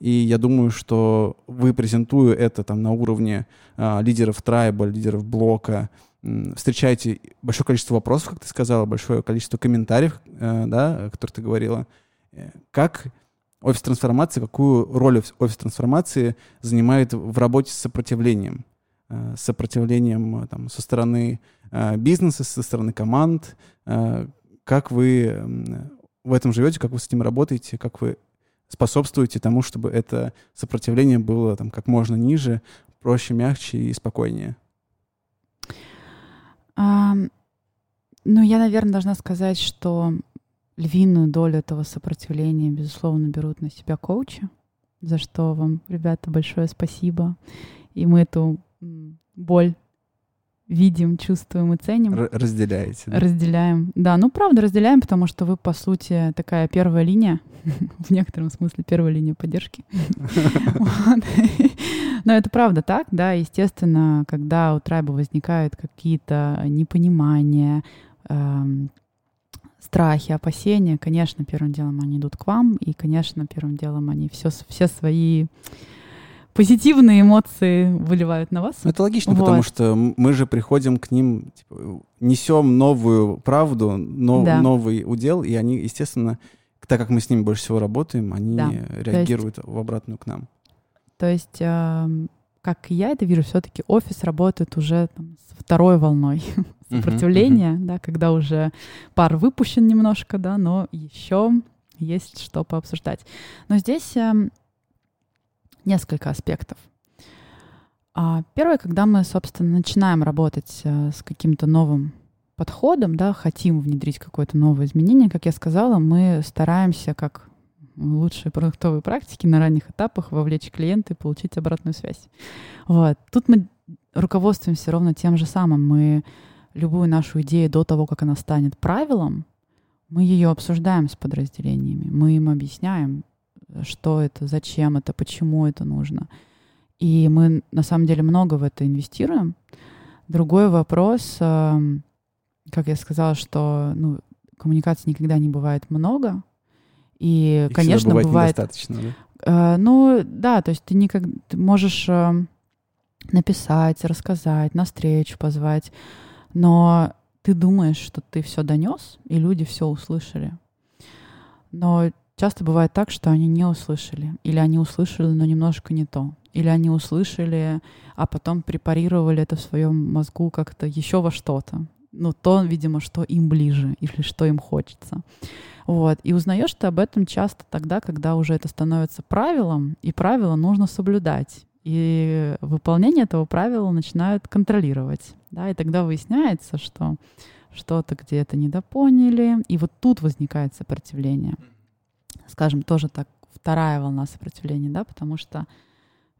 Speaker 1: и я думаю, что вы, презентуя это там на уровне а, лидеров трайба, лидеров блока, м, встречаете большое количество вопросов, как ты сказала, большое количество комментариев, э, да, о которых ты говорила. Э, Как офис трансформации, какую роль офис- трансформации занимает в работе с сопротивлением? э, сопротивлением там, со стороны э, бизнеса, со стороны команд? Э, как вы в этом живете, как вы с этим работаете, как вы способствуете тому, чтобы это сопротивление было там как можно ниже, проще, мягче и спокойнее?
Speaker 2: Um, ну, я, наверное, должна сказать, что львиную долю этого сопротивления, безусловно, берут на себя коучи, за что вам, ребята, большое спасибо. И мы эту боль видим, чувствуем и ценим.
Speaker 1: Р- разделяете.
Speaker 2: Да? Разделяем. Да, ну правда разделяем, потому что вы, по сути, такая первая линия, в некотором смысле первая линия поддержки. Но это правда так, да, естественно, когда у трайба возникают какие-то непонимания, эм, страхи, опасения, конечно, первым делом они идут к вам, и, конечно, первым делом они все, все свои позитивные эмоции выливают на вас.
Speaker 1: Ну, это логично, вот. потому что мы же приходим к ним, типа, несем новую правду, но, да. новый удел, и они, естественно, так как мы с ними больше всего работаем, они да. реагируют есть, в обратную к нам.
Speaker 2: То есть, э, как я это вижу, все-таки офис работает уже там, с второй волной сопротивления, uh-huh, uh-huh. да, когда уже пар выпущен немножко, да, но еще есть что пообсуждать. Но здесь э, несколько аспектов. А первое, когда мы, собственно, начинаем работать э, с каким-то новым подходом, да, хотим внедрить какое-то новое изменение, как я сказала, мы стараемся, как лучшие продуктовые практики на ранних этапах вовлечь клиента и получить обратную связь. Вот. Тут мы руководствуемся ровно тем же самым. Мы любую нашу идею до того, как она станет правилом, мы ее обсуждаем с подразделениями, мы им объясняем, что это, зачем это, почему это нужно. И мы на самом деле много в это инвестируем. Другой вопрос, эм, как я сказала, что ну, коммуникаций никогда не бывает много. И,
Speaker 1: Их
Speaker 2: конечно,
Speaker 1: бывает,
Speaker 2: бывает
Speaker 1: недостаточно, да?
Speaker 2: Э, ну, да, то есть ты никак ты можешь э, написать, рассказать, на встречу позвать, но ты думаешь, что ты все донес, и люди все услышали. Но Часто бывает так, что они не услышали, или они услышали, но немножко не то, или они услышали, а потом препарировали это в своем мозгу как-то еще во что-то. Ну, то, видимо, что им ближе или что им хочется. Вот. И узнаешь ты об этом часто тогда, когда уже это становится правилом, и правило нужно соблюдать. И выполнение этого правила начинают контролировать. Да? И тогда выясняется, что что-то где-то недопоняли, и вот тут возникает сопротивление скажем, тоже так вторая волна сопротивления, да, потому что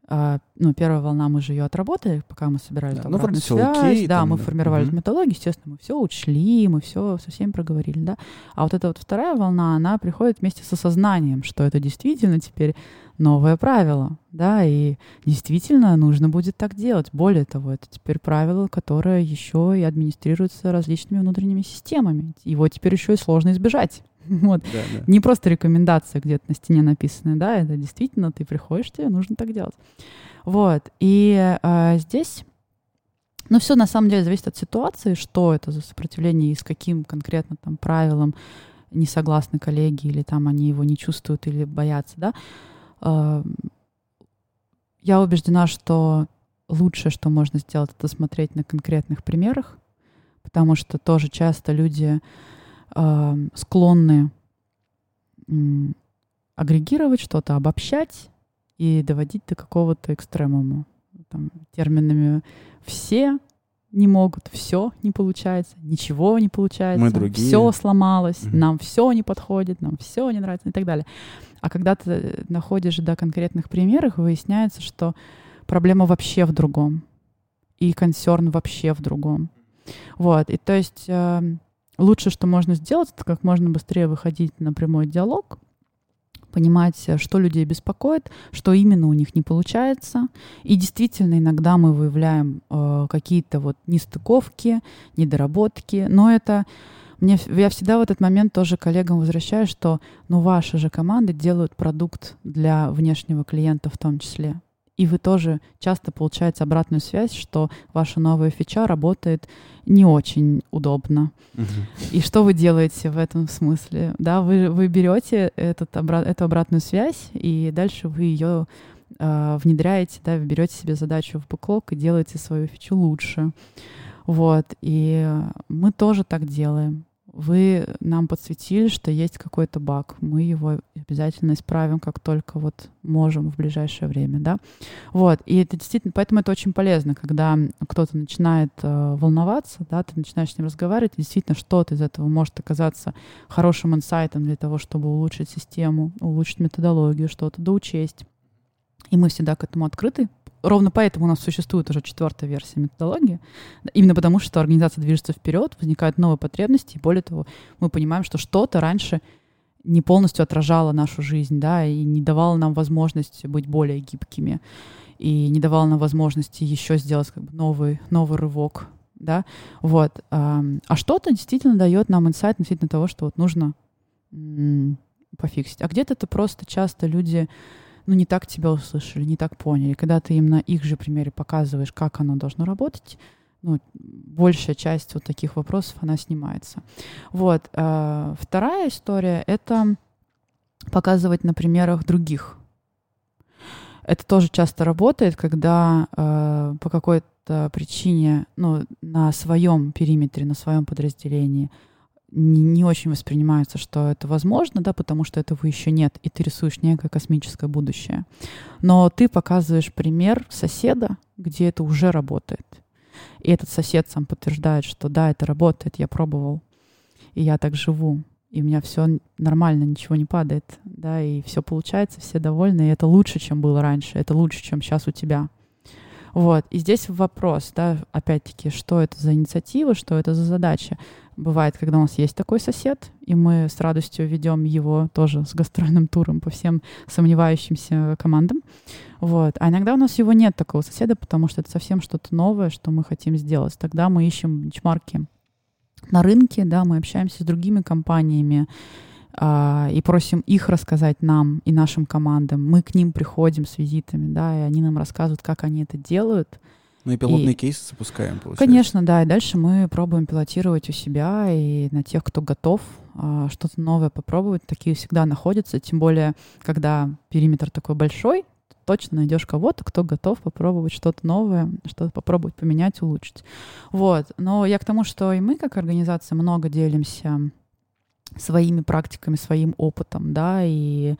Speaker 2: Uh, ну, первая волна, мы же ее отработали, пока мы собирали да,
Speaker 1: ну, обратную связь. Окей,
Speaker 2: да,
Speaker 1: там,
Speaker 2: мы формировали угу. методологию, естественно, мы все учли, мы все со всеми проговорили, да. А вот эта вот вторая волна, она приходит вместе с осознанием, что это действительно теперь новое правило, да, и действительно нужно будет так делать. Более того, это теперь правило, которое еще и администрируется различными внутренними системами. Его теперь еще и сложно избежать. Вот. Да, да. Не просто рекомендация где-то на стене написанная, да, это действительно ты приходишь, тебе нужно так делать. Вот. И э, здесь, ну, все на самом деле зависит от ситуации, что это за сопротивление и с каким конкретно там правилом не согласны коллеги, или там они его не чувствуют или боятся, да. Э, я убеждена, что лучшее, что можно сделать, это смотреть на конкретных примерах, потому что тоже часто люди э, склонны э, агрегировать что-то, обобщать и доводить до какого-то экстремума. Там, терминами «все» не могут, все не получается, ничего не получается,
Speaker 1: Мы другие.
Speaker 2: все сломалось, угу. нам все не подходит, нам все не нравится и так далее. А когда ты находишь до конкретных примеров, выясняется, что проблема вообще в другом, и консерн вообще в другом. Вот, и то есть э, лучше, что можно сделать, это как можно быстрее выходить на прямой диалог, понимать, что людей беспокоит, что именно у них не получается. И действительно, иногда мы выявляем э, какие-то вот нестыковки, недоработки, но это мне, я всегда в этот момент тоже коллегам возвращаю, что ну, ваши же команды делают продукт для внешнего клиента в том числе и вы тоже часто получаете обратную связь, что ваша новая фича работает не очень удобно. И что вы делаете в этом смысле? Да, вы, вы берете этот, эту обратную связь, и дальше вы ее э, внедряете, да, берете себе задачу в бэклог и делаете свою фичу лучше. Вот, и мы тоже так делаем вы нам подсветили, что есть какой-то баг. Мы его обязательно исправим, как только вот можем в ближайшее время, да. Вот, и это действительно, поэтому это очень полезно, когда кто-то начинает э, волноваться, да, ты начинаешь с ним разговаривать, действительно что-то из этого может оказаться хорошим инсайтом для того, чтобы улучшить систему, улучшить методологию, что-то доучесть. И мы всегда к этому открыты, ровно поэтому у нас существует уже четвертая версия методологии. Именно потому, что организация движется вперед, возникают новые потребности, и более того, мы понимаем, что что-то раньше не полностью отражало нашу жизнь, да, и не давало нам возможность быть более гибкими, и не давало нам возможности еще сделать как бы новый, новый рывок, да, вот. А что-то действительно дает нам инсайт относительно того, что вот нужно пофиксить. А где-то это просто часто люди ну, не так тебя услышали, не так поняли. Когда ты им на их же примере показываешь, как оно должно работать, ну, большая часть вот таких вопросов, она снимается. Вот. А, вторая история — это показывать на примерах других. Это тоже часто работает, когда э, по какой-то причине, ну, на своем периметре, на своем подразделении — не, не очень воспринимается, что это возможно, да, потому что этого еще нет, и ты рисуешь некое космическое будущее. Но ты показываешь пример соседа, где это уже работает. И этот сосед сам подтверждает, что да, это работает, я пробовал, и я так живу, и у меня все нормально, ничего не падает, да, и все получается, все довольны, и это лучше, чем было раньше, это лучше, чем сейчас у тебя. Вот. И здесь вопрос, да, опять-таки, что это за инициатива, что это за задача. Бывает, когда у нас есть такой сосед, и мы с радостью ведем его тоже с гастрольным туром по всем сомневающимся командам. Вот. А иногда у нас его нет такого соседа, потому что это совсем что-то новое, что мы хотим сделать. Тогда мы ищем бенчмарки на рынке, да, мы общаемся с другими компаниями, и просим их рассказать нам и нашим командам. Мы к ним приходим с визитами, да, и они нам рассказывают, как они это делают.
Speaker 1: Ну и пилотные и, кейсы запускаем,
Speaker 2: получается. Конечно, да. И дальше мы пробуем пилотировать у себя и на тех, кто готов а, что-то новое попробовать. Такие всегда находятся. Тем более, когда периметр такой большой, точно найдешь кого-то, кто готов попробовать что-то новое, что-то попробовать поменять, улучшить. Вот. Но я к тому, что и мы, как организация, много делимся своими практиками, своим опытом, да, и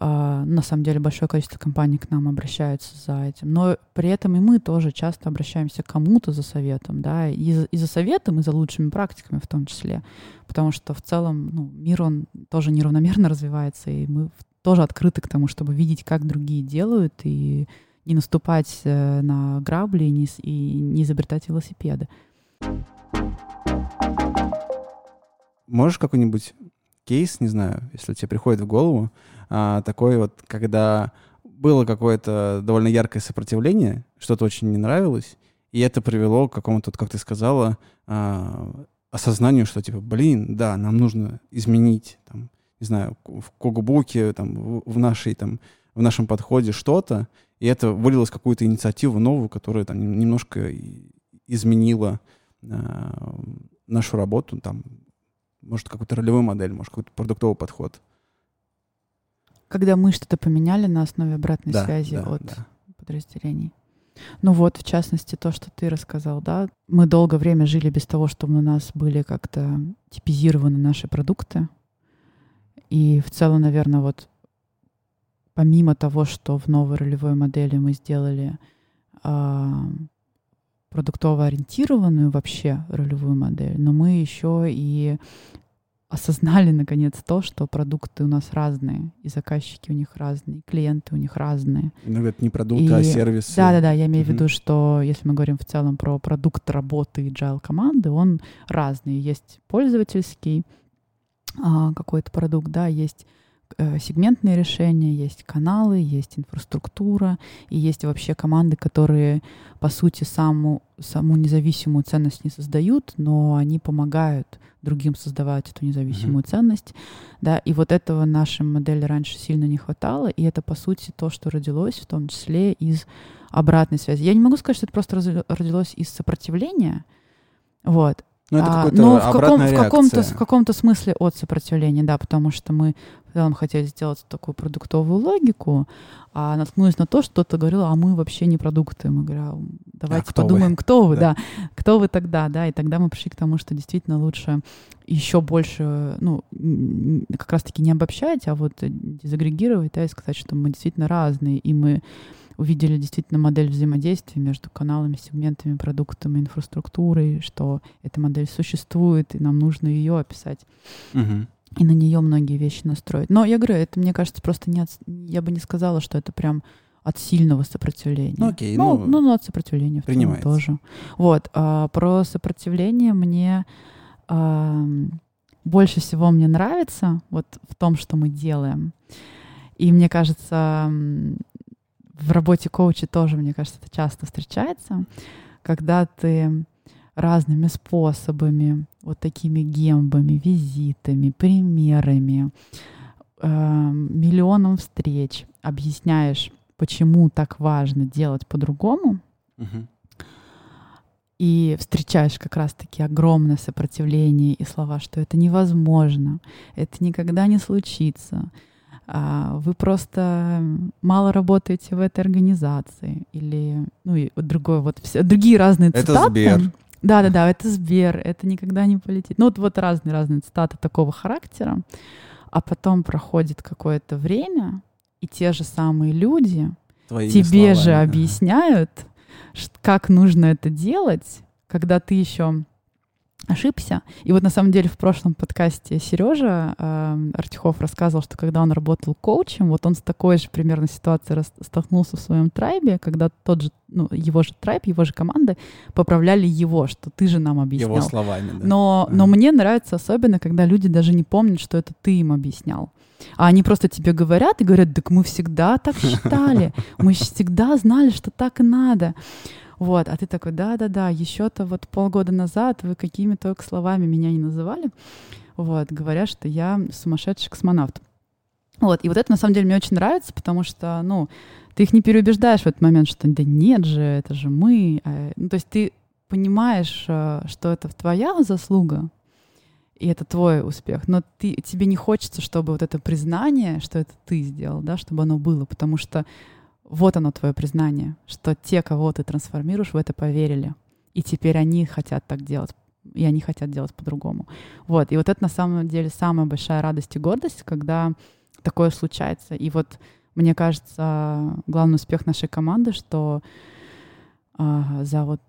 Speaker 2: Uh, на самом деле большое количество компаний к нам обращаются за этим. Но при этом и мы тоже часто обращаемся к кому-то за советом, да, и за, и за советом, и за лучшими практиками в том числе. Потому что в целом ну, мир, он тоже неравномерно развивается, и мы тоже открыты к тому, чтобы видеть, как другие делают, и не наступать э, на грабли, и не, и не изобретать велосипеды.
Speaker 1: Можешь какой-нибудь кейс, не знаю, если тебе приходит в голову, а, такой вот, когда было какое-то довольно яркое сопротивление, что-то очень не нравилось, и это привело к какому-то, как ты сказала, а, осознанию, что типа, блин, да, нам нужно изменить, там, не знаю, в Когубуке, там, в, нашей, там, в нашем подходе что-то, и это вылилось в какую-то инициативу новую, которая там немножко изменила э, нашу работу, там, может, какую-то ролевую модель, может, какой-то продуктовый подход.
Speaker 2: Когда мы что-то поменяли на основе обратной да, связи да, от да. подразделений. Ну вот, в частности, то, что ты рассказал, да, мы долгое время жили без того, чтобы у нас были как-то типизированы наши продукты. И в целом, наверное, вот помимо того, что в новой ролевой модели мы сделали а, продуктово ориентированную вообще ролевую модель, но мы еще и осознали наконец то, что продукты у нас разные, и заказчики у них разные, и клиенты у них разные.
Speaker 1: Ну, это не продукты, и... а сервисы.
Speaker 2: Да-да-да, я имею в виду, что если мы говорим в целом про продукт работы agile команды, он разный. Есть пользовательский а, какой-то продукт, да, есть сегментные решения, есть каналы, есть инфраструктура, и есть вообще команды, которые, по сути, саму, саму независимую ценность не создают, но они помогают другим создавать эту независимую mm-hmm. ценность. Да, и вот этого нашей модели раньше сильно не хватало, и это, по сути, то, что родилось в том числе из обратной связи. Я не могу сказать, что это просто родилось из сопротивления, вот,
Speaker 1: Ну, это
Speaker 2: А, но в, каком, в, каком-то, в каком-то смысле от сопротивления, да, потому что мы в целом хотели сделать такую продуктовую логику, а наткнулись на то, что кто-то говорил, а мы вообще не продукты. Мы говорим, «А, давайте
Speaker 1: кто вы?»
Speaker 2: подумаем, кто вы,
Speaker 1: Да.
Speaker 2: да. кто вы тогда, да, и тогда мы пришли к тому, что действительно лучше еще больше, ну, как раз-таки не обобщать, а вот дезагрегировать, да, и сказать, что мы действительно разные, и мы увидели действительно модель взаимодействия между каналами, сегментами, продуктами, инфраструктурой, что эта модель существует, и нам нужно ее описать
Speaker 1: Мгм.
Speaker 2: и на нее многие вещи настроить. Но я говорю, это, мне кажется, просто не от, я бы не сказала, что это прям от сильного сопротивления.
Speaker 1: Ну, окей,
Speaker 2: ну,
Speaker 1: ну,
Speaker 2: ну, ну, от сопротивления
Speaker 1: принимается.
Speaker 2: тоже. Вот, а, про сопротивление мне ам, больше всего мне нравится вот в том, что мы делаем. И мне кажется, в работе коуча тоже, мне кажется, это часто встречается, когда ты разными способами, вот такими гембами, визитами, примерами, эм, миллионом встреч объясняешь, почему так важно делать по-другому, и встречаешь как раз-таки огромное сопротивление и слова, что это невозможно, это никогда не случится, вы просто мало работаете в этой организации или ну и вот другое вот все другие разные
Speaker 1: Это
Speaker 2: цитаты.
Speaker 1: Сбер.
Speaker 2: Да, да, да, это Сбер, это никогда не полетит. Ну вот вот разные разные цитаты такого характера, а потом проходит какое-то время и те же самые люди
Speaker 1: Твоими
Speaker 2: тебе же
Speaker 1: словами.
Speaker 2: объясняют, ш- как нужно это делать, когда ты еще ошибся. И вот на самом деле в прошлом подкасте Сережа э, Артюхов рассказывал, что когда он работал коучем, вот он с такой же примерно ситуацией столкнулся в своем трайбе, когда тот же, ну, его же трайб, его же команда поправляли его, что ты же нам объяснял.
Speaker 1: Его словами, да.
Speaker 2: Но, но
Speaker 1: Ага.
Speaker 2: мне нравится особенно, когда люди даже не помнят, что это ты им объяснял. А они просто тебе говорят и говорят, так мы всегда так считали, мы всегда знали, что так и надо. Вот, а ты такой, да-да-да, еще-то вот полгода назад вы какими только словами меня не называли, вот, говорят, что я сумасшедший космонавт. Вот, и вот это на самом деле мне очень нравится, потому что, ну, ты их не переубеждаешь в этот момент, что да нет же, это же мы. А, Ну, то есть ты понимаешь, э, что это твоя заслуга, и это твой успех, но ты, тебе не хочется, чтобы вот это признание, что это ты сделал, да, чтобы оно было, потому что вот оно твое признание, что те, кого ты трансформируешь, в это поверили, и теперь они хотят так делать, и они хотят делать по-другому. Вот, и вот это на самом деле самая большая радость и гордость, когда такое случается. И вот мне кажется, главный успех нашей команды, что а, за вот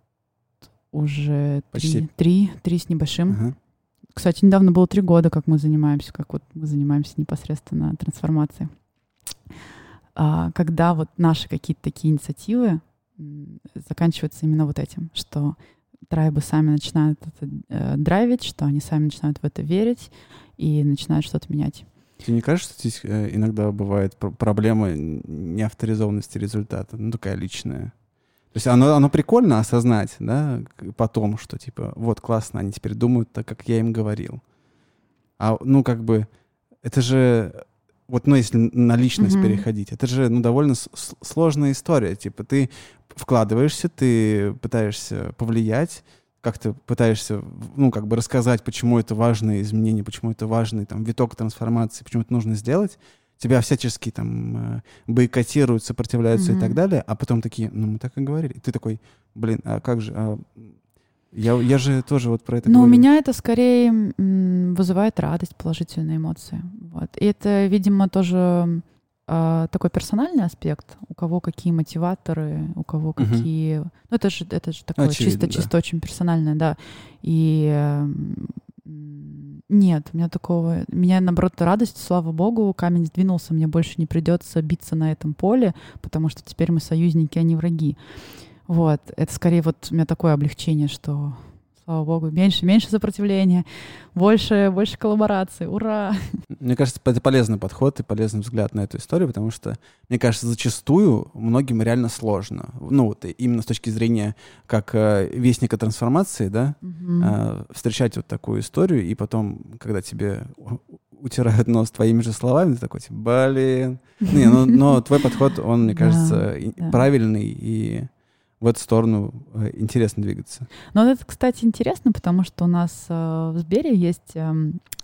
Speaker 2: уже
Speaker 1: Почти.
Speaker 2: три, три, три с небольшим.
Speaker 1: Ага.
Speaker 2: Кстати, недавно было три года, как мы занимаемся, как вот мы занимаемся непосредственно трансформацией. А, когда вот наши какие-то такие инициативы заканчиваются именно вот этим, что трайбы сами начинают это э, драйвить, что они сами начинают в это верить и начинают что-то менять.
Speaker 1: Тебе не кажется, что здесь э, иногда бывает пр- проблема неавторизованности результата? Ну, такая личная. То есть оно, оно прикольно осознать, да, потом, что типа, вот, классно, они теперь думают так, как я им говорил. А, ну, как бы, это же, вот, ну, если на личность
Speaker 2: Мгм.
Speaker 1: переходить, это же, ну, довольно сложная история. Типа, ты вкладываешься, ты пытаешься повлиять, как-то пытаешься, ну, как бы рассказать, почему это важное изменение, почему это важный там виток трансформации, почему это нужно сделать, тебя всячески там э, бойкотируют, сопротивляются и
Speaker 2: Мгм.
Speaker 1: так далее, а потом такие, ну, мы так и говорили. И ты такой, блин, а как же, а, я, я же тоже вот про это
Speaker 2: Но у
Speaker 1: говорил.
Speaker 2: меня это скорее вызывает радость, положительные эмоции. Вот. И это, видимо, тоже а, такой персональный аспект. У кого какие мотиваторы, у кого какие... Ну, это же, это же такое
Speaker 1: Очевидно,
Speaker 2: чисто,
Speaker 1: да.
Speaker 2: чисто очень персональное, да. И м, нет, у меня такого... Меня, наоборот, радость, слава богу, камень сдвинулся, мне больше не придется биться на этом поле, потому что теперь мы союзники, а не враги. Вот, это скорее вот у меня такое облегчение, что, слава богу, меньше, меньше сопротивления, больше, больше коллаборации, ура!
Speaker 1: Мне кажется, это полезный подход и полезный взгляд на эту историю, потому что, мне кажется, зачастую многим реально сложно. Ну, вот именно с точки зрения как э, вестника трансформации, да, э, встречать вот такую историю, и потом, когда тебе утирают нос твоими же словами, ты такой, типа, блин. Не, ну, но твой подход, он, мне кажется, правильный и в эту сторону э, интересно двигаться.
Speaker 2: Ну, это, кстати, интересно, потому что у нас э, в Сбере есть э,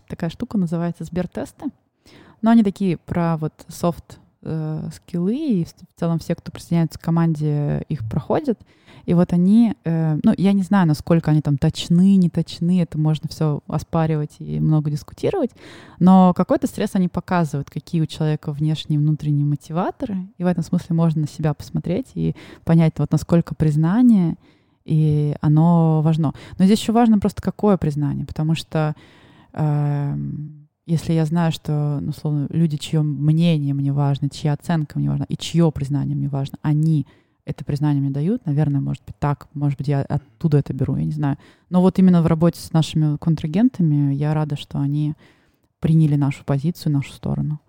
Speaker 2: такая штука, называется Сбертесты. Но они такие про вот софт э, скиллы, и в целом все, кто присоединяется к команде, их проходят. И вот они, э, ну, я не знаю, насколько они там точны, не точны, это можно все оспаривать и много дискутировать, но какой-то стресс они показывают, какие у человека внешние и внутренние мотиваторы, и в этом смысле можно на себя посмотреть и понять, вот насколько признание, и оно важно. Но здесь еще важно просто какое признание, потому что э, если я знаю, что, ну, условно, люди, чье мнение мне важно, чья оценка мне важна, и чье признание мне важно, они это признание мне дают, наверное, может быть так, может быть, я оттуда это беру, я не знаю. Но вот именно в работе с нашими контрагентами я рада, что они приняли нашу позицию, нашу сторону.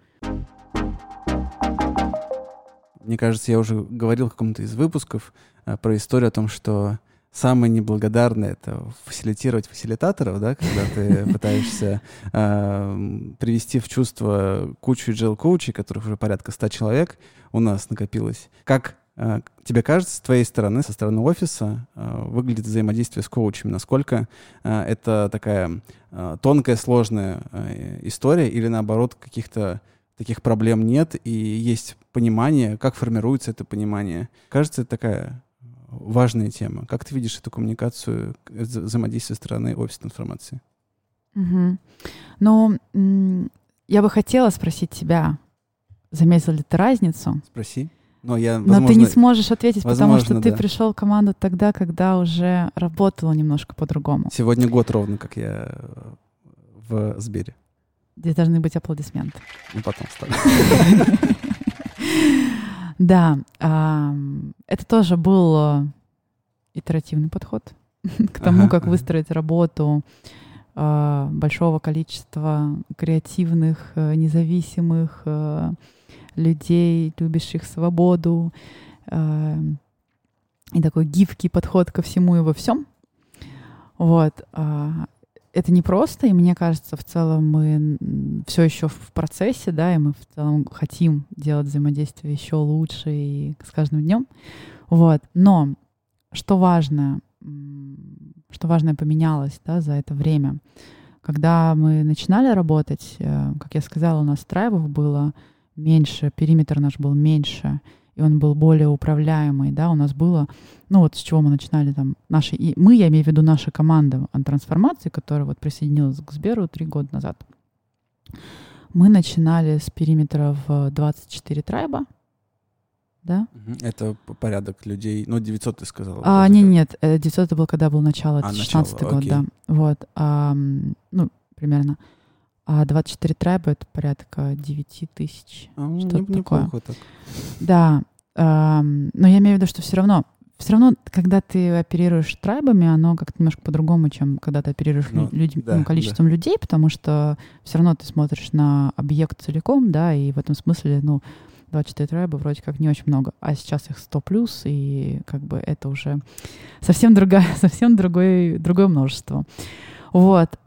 Speaker 1: Мне кажется, я уже говорил в каком-то из выпусков э, про историю о том, что самое неблагодарное — это фасилитировать фасилитаторов, да, когда ты пытаешься э, привести в чувство кучу agile-коучей, которых уже порядка ста человек у нас накопилось. Как тебе кажется, с твоей стороны, со стороны офиса, э, выглядит взаимодействие с коучами? Насколько э, это такая э, тонкая, сложная э, история или, наоборот, каких-то таких проблем нет и есть понимание, как формируется это понимание? Кажется, это такая важная тема. Как ты видишь эту коммуникацию, взаимодействие стороны офиса информации?
Speaker 2: Угу. Ну, я бы хотела спросить тебя, заметил ли ты разницу?
Speaker 1: Спроси. Но, я,
Speaker 2: возможно, Но ты не сможешь ответить,
Speaker 1: возможно,
Speaker 2: потому что ты
Speaker 1: да.
Speaker 2: пришел в команду тогда, когда уже работала немножко по-другому.
Speaker 1: Сегодня год ровно, как я в Сбере.
Speaker 2: Здесь должны быть аплодисменты.
Speaker 1: Ну, потом ставлю.
Speaker 2: Да, это тоже был э, итеративный подход к тому, как выстроить работу э, большого количества креативных, э, независимых людей, любящих свободу, и такой гибкий подход ко всему и во всем. Вот. А, это не просто, и мне кажется, в целом мы все еще в процессе, да, и мы в целом хотим делать взаимодействие еще лучше и с каждым днем. Вот. Но что важно, что важное поменялось да, за это время. Когда мы начинали работать, э, как я сказала, у нас драйвов было меньше, периметр наш был меньше, и он был более управляемый, да, у нас было, ну вот с чего мы начинали там, наши, и мы, я имею в виду наша команда трансформации, которая вот присоединилась к Сберу три года назад. Мы начинали с периметра в 24 трайба, да?
Speaker 1: Это порядок людей, ну 900 ты сказала.
Speaker 2: А, нет, нет, 900 это был, когда был начало, это а, 16 год, окей. да, вот, а, ну, примерно. А 24 трайба — это порядка 9 тысяч. А, что-то не, такое. Так. Да. Эм, но я имею в виду, что все равно, все равно, когда ты оперируешь трайбами, оно как-то немножко по-другому, чем когда ты оперируешь ну, людь, да, ну, количеством да. людей, потому что все равно ты смотришь на объект целиком, да, и в этом смысле, ну, 24 трайба вроде как не очень много, а сейчас их 100 плюс, и как бы это уже совсем другая, совсем другое, другое множество. Вот.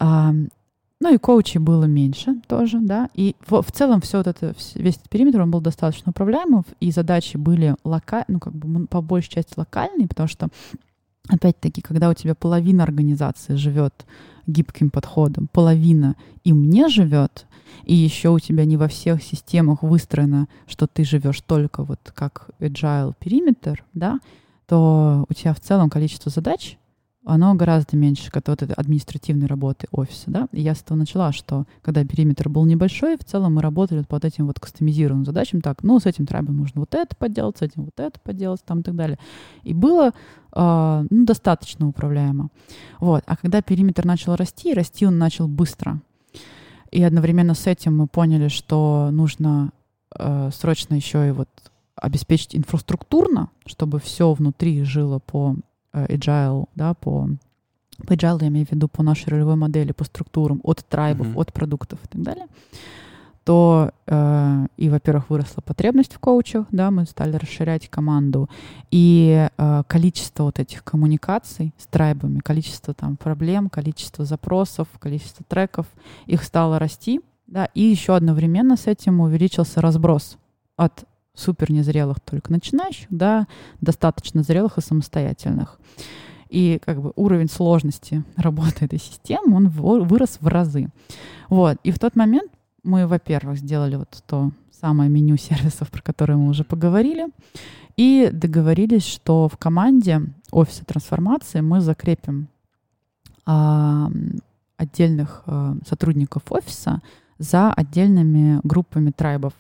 Speaker 2: Ну и коучей было меньше тоже, да. И в, в целом все вот это, весь этот периметр, он был достаточно управляемый, и задачи были локальные, ну как бы по большей части локальные, потому что, опять-таки, когда у тебя половина организации живет гибким подходом, половина им не живет, и еще у тебя не во всех системах выстроено, что ты живешь только вот как agile периметр, да, то у тебя в целом количество задач оно гораздо меньше как вот этой административной работы офиса, да. И я с этого начала, что когда периметр был небольшой, в целом мы работали под этим вот кастомизированным задачам, так, ну, с этим трабом нужно вот это поделать, с этим вот это поделать, там и так далее. И было э, ну, достаточно управляемо. Вот. А когда периметр начал расти, расти он начал быстро. И одновременно с этим мы поняли, что нужно э, срочно еще и вот обеспечить инфраструктурно, чтобы все внутри жило по agile, да, по, по agile я имею в виду по нашей ролевой модели, по структурам, от трайбов, mm-hmm. от продуктов и так далее, то э, и, во-первых, выросла потребность в коучах, да, мы стали расширять команду, и э, количество вот этих коммуникаций с трайбами, количество там проблем, количество запросов, количество треков, их стало расти, да, и еще одновременно с этим увеличился разброс от супер незрелых, только начинающих, до достаточно зрелых и самостоятельных. И как бы уровень сложности работы этой системы, он вырос в разы. Вот. И в тот момент мы, во-первых, сделали вот то самое меню сервисов, про которое мы уже поговорили, и договорились, что в команде офиса трансформации мы закрепим а, отдельных а, сотрудников офиса за отдельными группами трайбов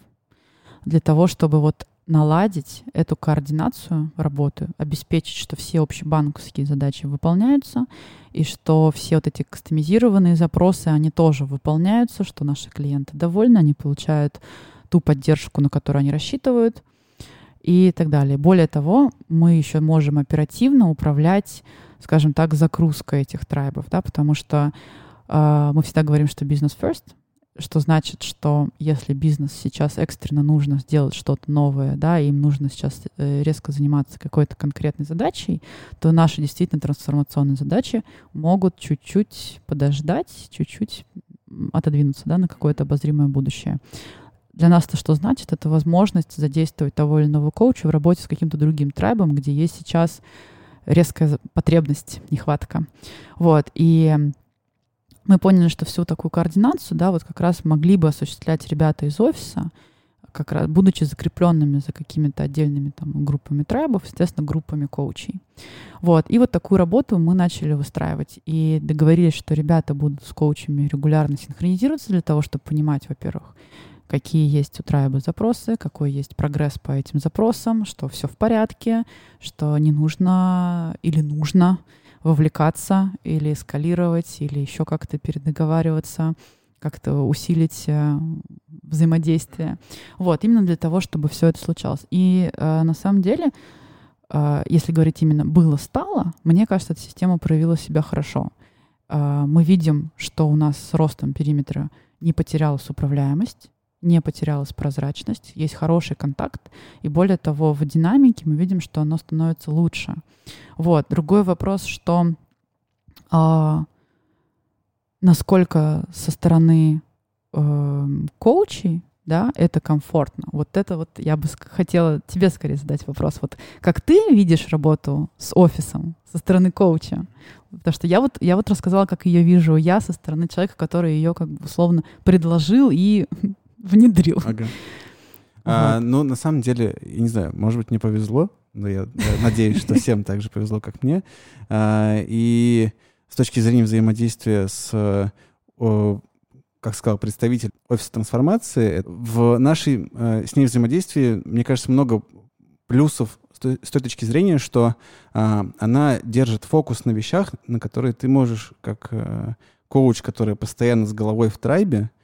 Speaker 2: для того, чтобы вот наладить эту координацию работы, обеспечить, что все общебанковские задачи выполняются, и что все вот эти кастомизированные запросы, они тоже выполняются, что наши клиенты довольны, они получают ту поддержку, на которую они рассчитывают, и так далее. Более того, мы еще можем оперативно управлять, скажем так, загрузкой этих трайбов, да, потому что э, мы всегда говорим, что бизнес first, что значит, что если бизнес сейчас экстренно нужно сделать что-то новое, да, им нужно сейчас э, резко заниматься какой-то конкретной задачей, то наши действительно трансформационные задачи могут чуть-чуть подождать, чуть-чуть отодвинуться, да, на какое-то обозримое будущее. Для нас это что значит? Это возможность задействовать того или иного коуча в работе с каким-то другим трайбом, где есть сейчас резкая потребность, нехватка. Вот. И мы поняли, что всю такую координацию, да, вот как раз могли бы осуществлять ребята из офиса, как раз будучи закрепленными за какими-то отдельными там группами трайбов, естественно, группами коучей. Вот. И вот такую работу мы начали выстраивать. И договорились, что ребята будут с коучами регулярно синхронизироваться для того, чтобы понимать, во-первых, какие есть у трайба запросы, какой есть прогресс по этим запросам, что все в порядке, что не нужно или нужно вовлекаться или эскалировать, или еще как-то передоговариваться, как-то усилить э, взаимодействие. Вот, именно для того, чтобы все это случалось. И э, на самом деле, э, если говорить именно было-стало, мне кажется, эта система проявила себя хорошо. Э, мы видим, что у нас с ростом периметра не потерялась управляемость, не потерялась прозрачность, есть хороший контакт, и более того, в динамике мы видим, что оно становится лучше. Вот. Другой вопрос, что а, насколько со стороны э, коучей да, это комфортно. Вот это вот я бы хотела тебе скорее задать вопрос. Вот как ты видишь работу с офисом со стороны коуча? Потому что я вот, я вот рассказала, как ее вижу я со стороны человека, который ее как бы условно предложил и внедрил. Ага.
Speaker 1: А, ну, на самом деле, я не знаю, может быть, мне повезло, но я, я надеюсь, что всем так же повезло, как мне. А, и с точки зрения взаимодействия с, о, как сказал представитель офиса трансформации, в нашей э, с ней взаимодействии, мне кажется, много плюсов с той, с той точки зрения, что а, она держит фокус на вещах, на которые ты можешь, как а, коуч, который постоянно с головой в трайбе, Э,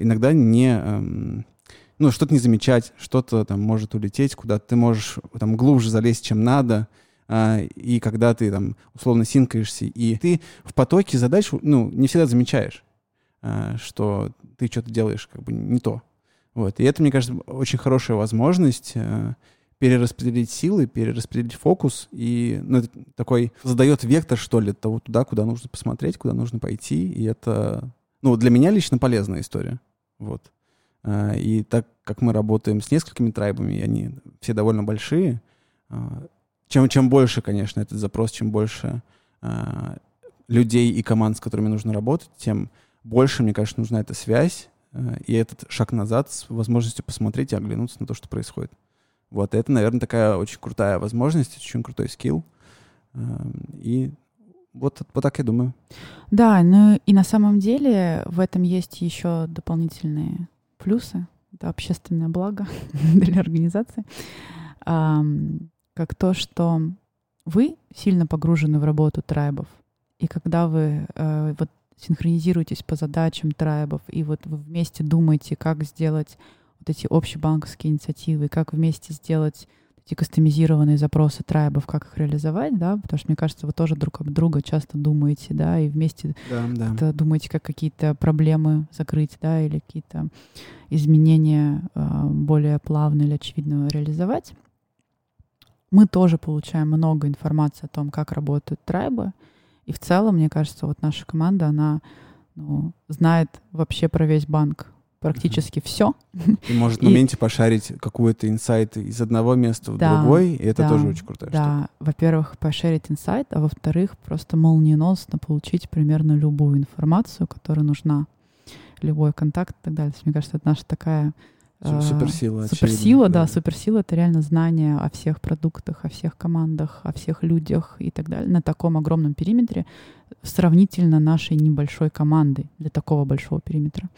Speaker 1: иногда не эм, ну, что-то не замечать, что-то там может улететь куда-то, ты можешь там глубже залезть, чем надо, а, и когда ты там условно синкаешься, и ты в потоке задач, ну, не всегда замечаешь, а, что ты что-то делаешь как бы не то. Вот. И это, мне кажется, очень хорошая возможность э, перераспределить силы, перераспределить фокус, и ну, такой задает вектор, что ли, того туда, куда нужно посмотреть, куда нужно пойти, и это ну, для меня лично полезная история. Вот. А, и так как мы работаем с несколькими трайбами, и они все довольно большие, а, чем, чем больше, конечно, этот запрос, чем больше а, людей и команд, с которыми нужно работать, тем больше, мне кажется, нужна эта связь и этот шаг назад с возможностью посмотреть и оглянуться на то, что происходит. Вот, это, наверное, такая очень крутая возможность, очень крутой скилл. И вот, вот так я думаю.
Speaker 2: Да, ну и на самом деле в этом есть еще дополнительные плюсы. Это общественное благо для организации. Как то, что вы сильно погружены в работу трайбов. И когда вы э, вот синхронизируетесь по задачам трайбов, и вот вы вместе думаете, как сделать вот эти общебанковские инициативы, как вместе сделать эти кастомизированные запросы трайбов, как их реализовать, да, потому что, мне кажется, вы тоже друг об друга часто думаете, да, и вместе да, да. думаете, как какие-то проблемы закрыть, да, или какие-то изменения э, более плавно или очевидно реализовать. Мы тоже получаем много информации о том, как работают трайбы, и в целом, мне кажется, вот наша команда, она ну, знает вообще про весь банк практически все.
Speaker 1: И может в моменте пошарить какой-то инсайт из одного места в
Speaker 2: Да,
Speaker 1: другой, и это
Speaker 2: да,
Speaker 1: тоже очень крутая штука.
Speaker 2: Да, во-первых, пошерить инсайт, а во-вторых, просто молниеносно получить примерно любую информацию, которая нужна, любой контакт и так далее. Мне кажется, это наша такая
Speaker 1: суперсила,
Speaker 2: Суперсила,
Speaker 1: очевидно,
Speaker 2: да,
Speaker 1: да.
Speaker 2: суперсила это реально знание о всех продуктах, о всех командах, о всех людях и так далее на таком огромном периметре сравнительно нашей небольшой команды для такого большого периметра.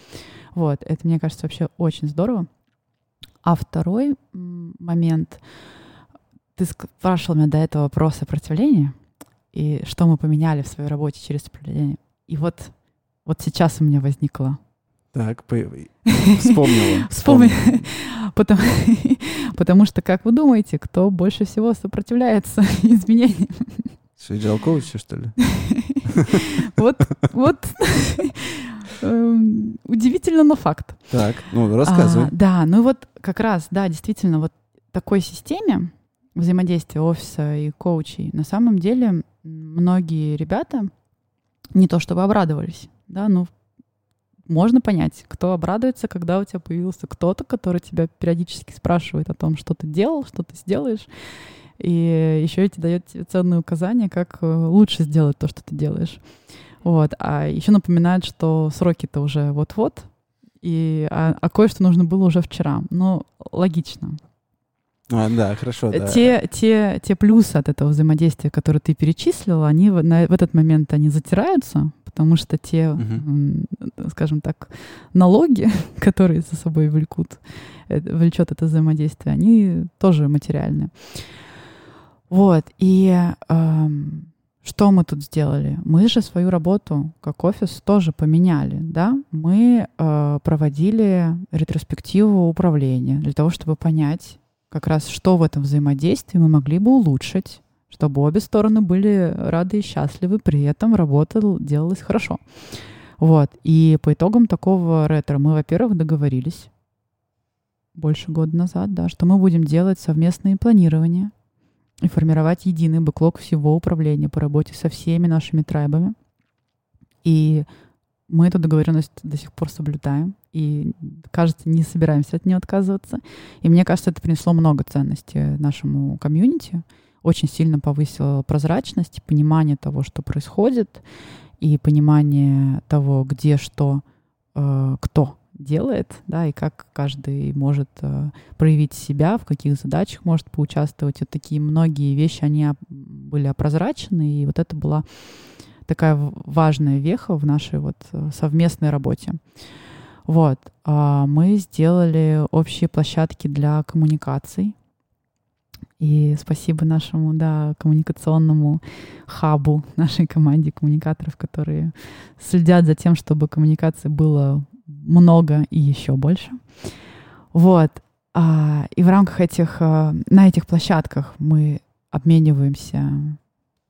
Speaker 2: Вот, это, мне кажется, вообще очень здорово. А второй момент, ты спрашивал меня до этого про сопротивление и что мы поменяли в своей работе через сопротивление. И вот, вот сейчас у меня возникло
Speaker 1: Так, по- вспомнила.
Speaker 2: Вспомни. Потому, потому что, как вы думаете, кто больше всего сопротивляется изменениям?
Speaker 1: Что, Coach, что ли?
Speaker 2: Вот, вот эм, удивительно, но факт.
Speaker 1: Так, ну, рассказывай.
Speaker 2: А, да, ну вот как раз, да, действительно, вот такой системе взаимодействия офиса и коучей на самом деле многие ребята не то чтобы обрадовались, да, ну можно понять, кто обрадуется, когда у тебя появился кто-то, который тебя периодически спрашивает о том, что ты делал, что ты сделаешь, и еще эти дает тебе ценные указания, как э, лучше сделать то, что ты делаешь. Вот. А еще напоминает, что сроки-то уже вот-вот, и, а, а кое-что нужно было уже вчера. Ну, логично.
Speaker 1: А, да, хорошо, да.
Speaker 2: Те, те, те плюсы от этого взаимодействия, которые ты перечислила, они в, на- в этот момент они затираются, потому что те, м, скажем так, налоги, которые за собой влекут, э, влечет это взаимодействие, они тоже материальные. Вот. И эм, что мы тут сделали? Мы же свою работу как офис тоже поменяли, да? Мы э, проводили ретроспективу управления для того, чтобы понять, как раз что в этом взаимодействии мы могли бы улучшить, чтобы обе стороны были рады и счастливы, при этом работа делалась хорошо. Вот. И по итогам такого ретро мы, во-первых, договорились больше года назад, да, что мы будем делать совместные планирования и формировать единый бэклог всего управления по работе со всеми нашими трайбами. И мы эту договоренность до сих пор соблюдаем. И, кажется, не собираемся от нее отказываться. И мне кажется, это принесло много ценностей нашему комьюнити. Очень сильно повысило прозрачность, понимание того, что происходит, и понимание того, где что, э, кто делает, да, и как каждый может э, проявить себя, в каких задачах может поучаствовать. Вот такие многие вещи, они были опрозрачены, и вот это была такая важная веха в нашей вот э, совместной работе. Вот. а Мы сделали общие площадки для коммуникаций. И спасибо нашему, да, коммуникационному хабу, нашей команде коммуникаторов, которые следят за тем, чтобы коммуникаций было много и еще больше. Вот. А, и в рамках этих, а, на этих площадках мы обмениваемся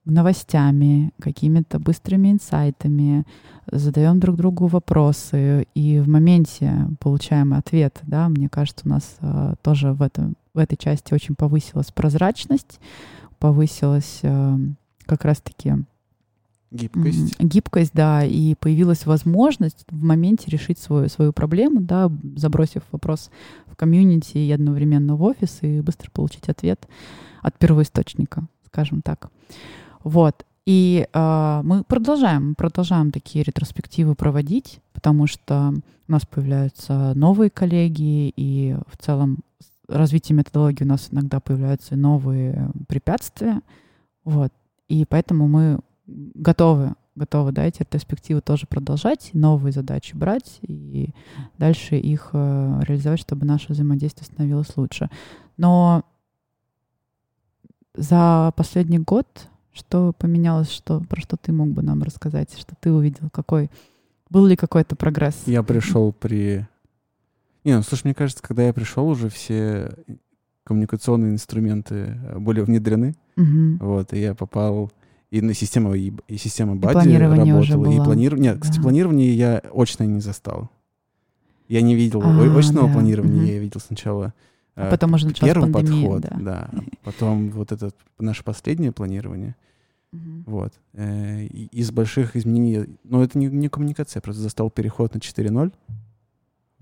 Speaker 2: новостями, какими-то быстрыми инсайтами, задаем друг другу вопросы и в моменте получаем ответ. Да? Мне кажется, у нас а, тоже в, этом, в этой части очень повысилась прозрачность, повысилась а, как раз-таки
Speaker 1: Гибкость.
Speaker 2: Гибкость, да, и появилась возможность в моменте решить свою, свою проблему, да, забросив вопрос в комьюнити и одновременно в офис, и быстро получить ответ от первоисточника, скажем так. Вот. И э, мы продолжаем, продолжаем такие ретроспективы проводить, потому что у нас появляются новые коллеги, и в целом с развитием методологии у нас иногда появляются новые препятствия. Вот. И поэтому мы готовы, готовы, да, эти ретроспективы тоже продолжать, новые задачи брать и дальше их э, реализовать, чтобы наше взаимодействие становилось лучше. Но за последний год что поменялось, что, про что ты мог бы нам рассказать, что ты увидел, какой, был ли какой-то прогресс?
Speaker 1: Я пришел при... Не, ну, слушай, мне кажется, когда я пришел, уже все коммуникационные инструменты э, были внедрены.
Speaker 2: Мгм.
Speaker 1: Вот, и я попал и на систему, и, и система Бади
Speaker 2: планирование уже
Speaker 1: работала, и
Speaker 2: было.
Speaker 1: планирование... Нет, кстати,
Speaker 2: Да.
Speaker 1: планирование я очно не застал. Я не видел
Speaker 2: А,
Speaker 1: очного
Speaker 2: да,
Speaker 1: планирования,
Speaker 2: мгм.
Speaker 1: я видел сначала
Speaker 2: А
Speaker 1: э,
Speaker 2: потом уже началась
Speaker 1: первый
Speaker 2: пандемия,
Speaker 1: подход,
Speaker 2: да.
Speaker 1: да. Потом вот это наше последнее планирование.
Speaker 2: Мгм.
Speaker 1: Вот. Э, Из больших изменений... Но это не, не коммуникация, просто застал переход на 4.0.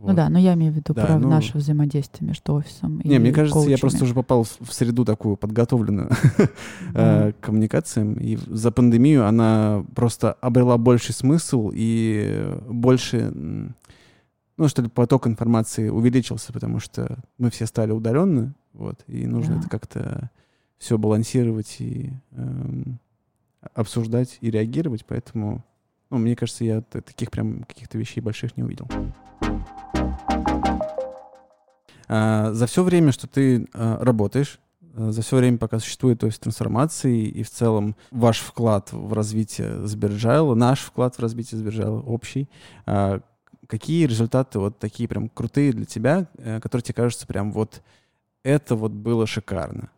Speaker 2: Вот. Ну да, но я имею в виду
Speaker 1: да,
Speaker 2: про
Speaker 1: ну...
Speaker 2: наше взаимодействие между офисом
Speaker 1: и Не, мне кажется,
Speaker 2: коучами.
Speaker 1: я просто уже попал в среду такую подготовленную mm. к коммуникациям, и за пандемию она просто обрела больший смысл и больше, ну что ли, поток информации увеличился, потому что мы все стали удаленны, вот, и нужно yeah. это как-то все балансировать и эм, обсуждать и реагировать, поэтому, ну, мне кажется, я таких прям каких-то вещей больших не увидел. А, за все время, что ты а, работаешь, а, за все время, пока существует офис трансформации и в целом ваш вклад в развитие Сберджайла, наш вклад в развитие Сберджайла общий, а, какие результаты вот такие прям крутые для тебя, э, которые тебе кажутся прям вот это вот было шикарно?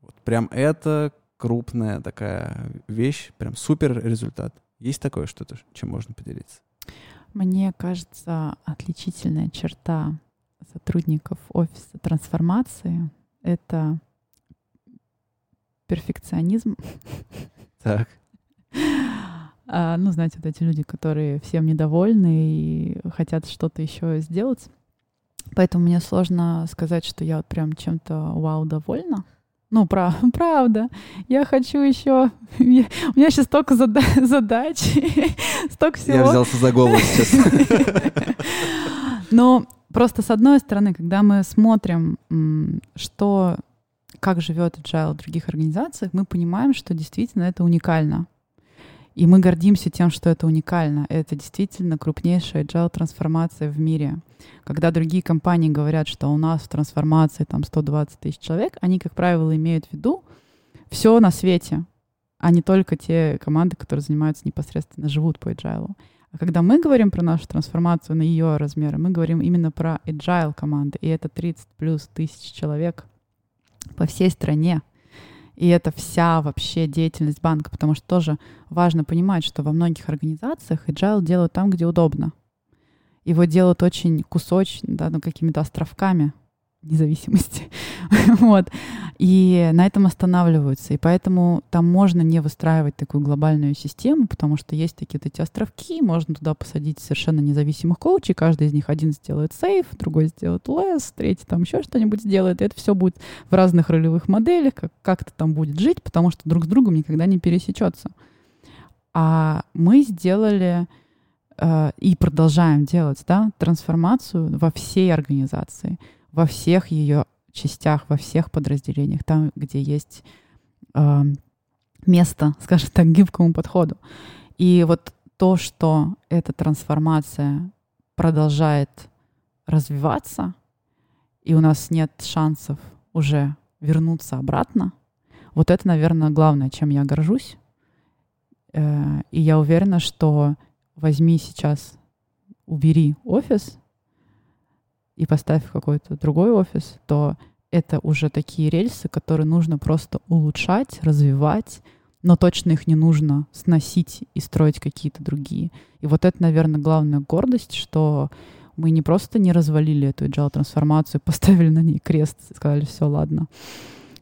Speaker 1: Вот прям это крупная такая вещь, прям супер результат. Есть такое что-то, чем можно поделиться?
Speaker 2: Мне кажется, отличительная черта сотрудников офиса трансформации — это перфекционизм.
Speaker 1: Так.
Speaker 2: А, ну, знаете, вот эти люди, которые всем недовольны и хотят что-то еще сделать. Поэтому мне сложно сказать, что я вот прям чем-то вау довольна. Ну, прав, правда. Я хочу еще... У меня сейчас столько зада задач, столько всего.
Speaker 1: Я взялся за голову сейчас.
Speaker 2: Но просто с одной стороны, когда мы смотрим, что, как живет agile в других организациях, мы понимаем, что действительно это уникально. И мы гордимся тем, что это уникально. Это действительно крупнейшая agile трансформация в мире. Когда другие компании говорят, что у нас в трансформации там 120 тысяч человек, они, как правило, имеют в виду все на свете, а не только те команды, которые занимаются непосредственно, живут по agile. А когда мы говорим про нашу трансформацию на ее размеры, мы говорим именно про agile команды, и это 30 плюс тысяч человек по всей стране. И это вся вообще деятельность банка, потому что тоже важно понимать, что во многих организациях agile делают там, где удобно. Его делают очень кусочно, да, ну, какими-то островками независимости. вот. И на этом останавливаются. И поэтому там можно не выстраивать такую глобальную систему, потому что есть такие вот эти островки, можно туда посадить совершенно независимых коучей, каждый из них один сделает сейф, другой сделает лес, третий там еще что-нибудь сделает, и это все будет в разных ролевых моделях, как, как-то там будет жить, потому что друг с другом никогда не пересечется. А мы сделали э, и продолжаем делать да, трансформацию во всей организации — во всех ее частях, во всех подразделениях, там, где есть э, место, скажем так, гибкому подходу. И вот то, что эта трансформация продолжает развиваться, и у нас нет шансов уже вернуться обратно, вот это, наверное, главное, чем я горжусь. Э, и я уверена, что возьми сейчас, убери офис, и поставь какой-то другой офис, то это уже такие рельсы, которые нужно просто улучшать, развивать, но точно их не нужно сносить и строить какие-то другие. И вот это, наверное, главная гордость, что мы не просто не развалили эту agile трансформацию, поставили на ней крест, сказали, все, ладно,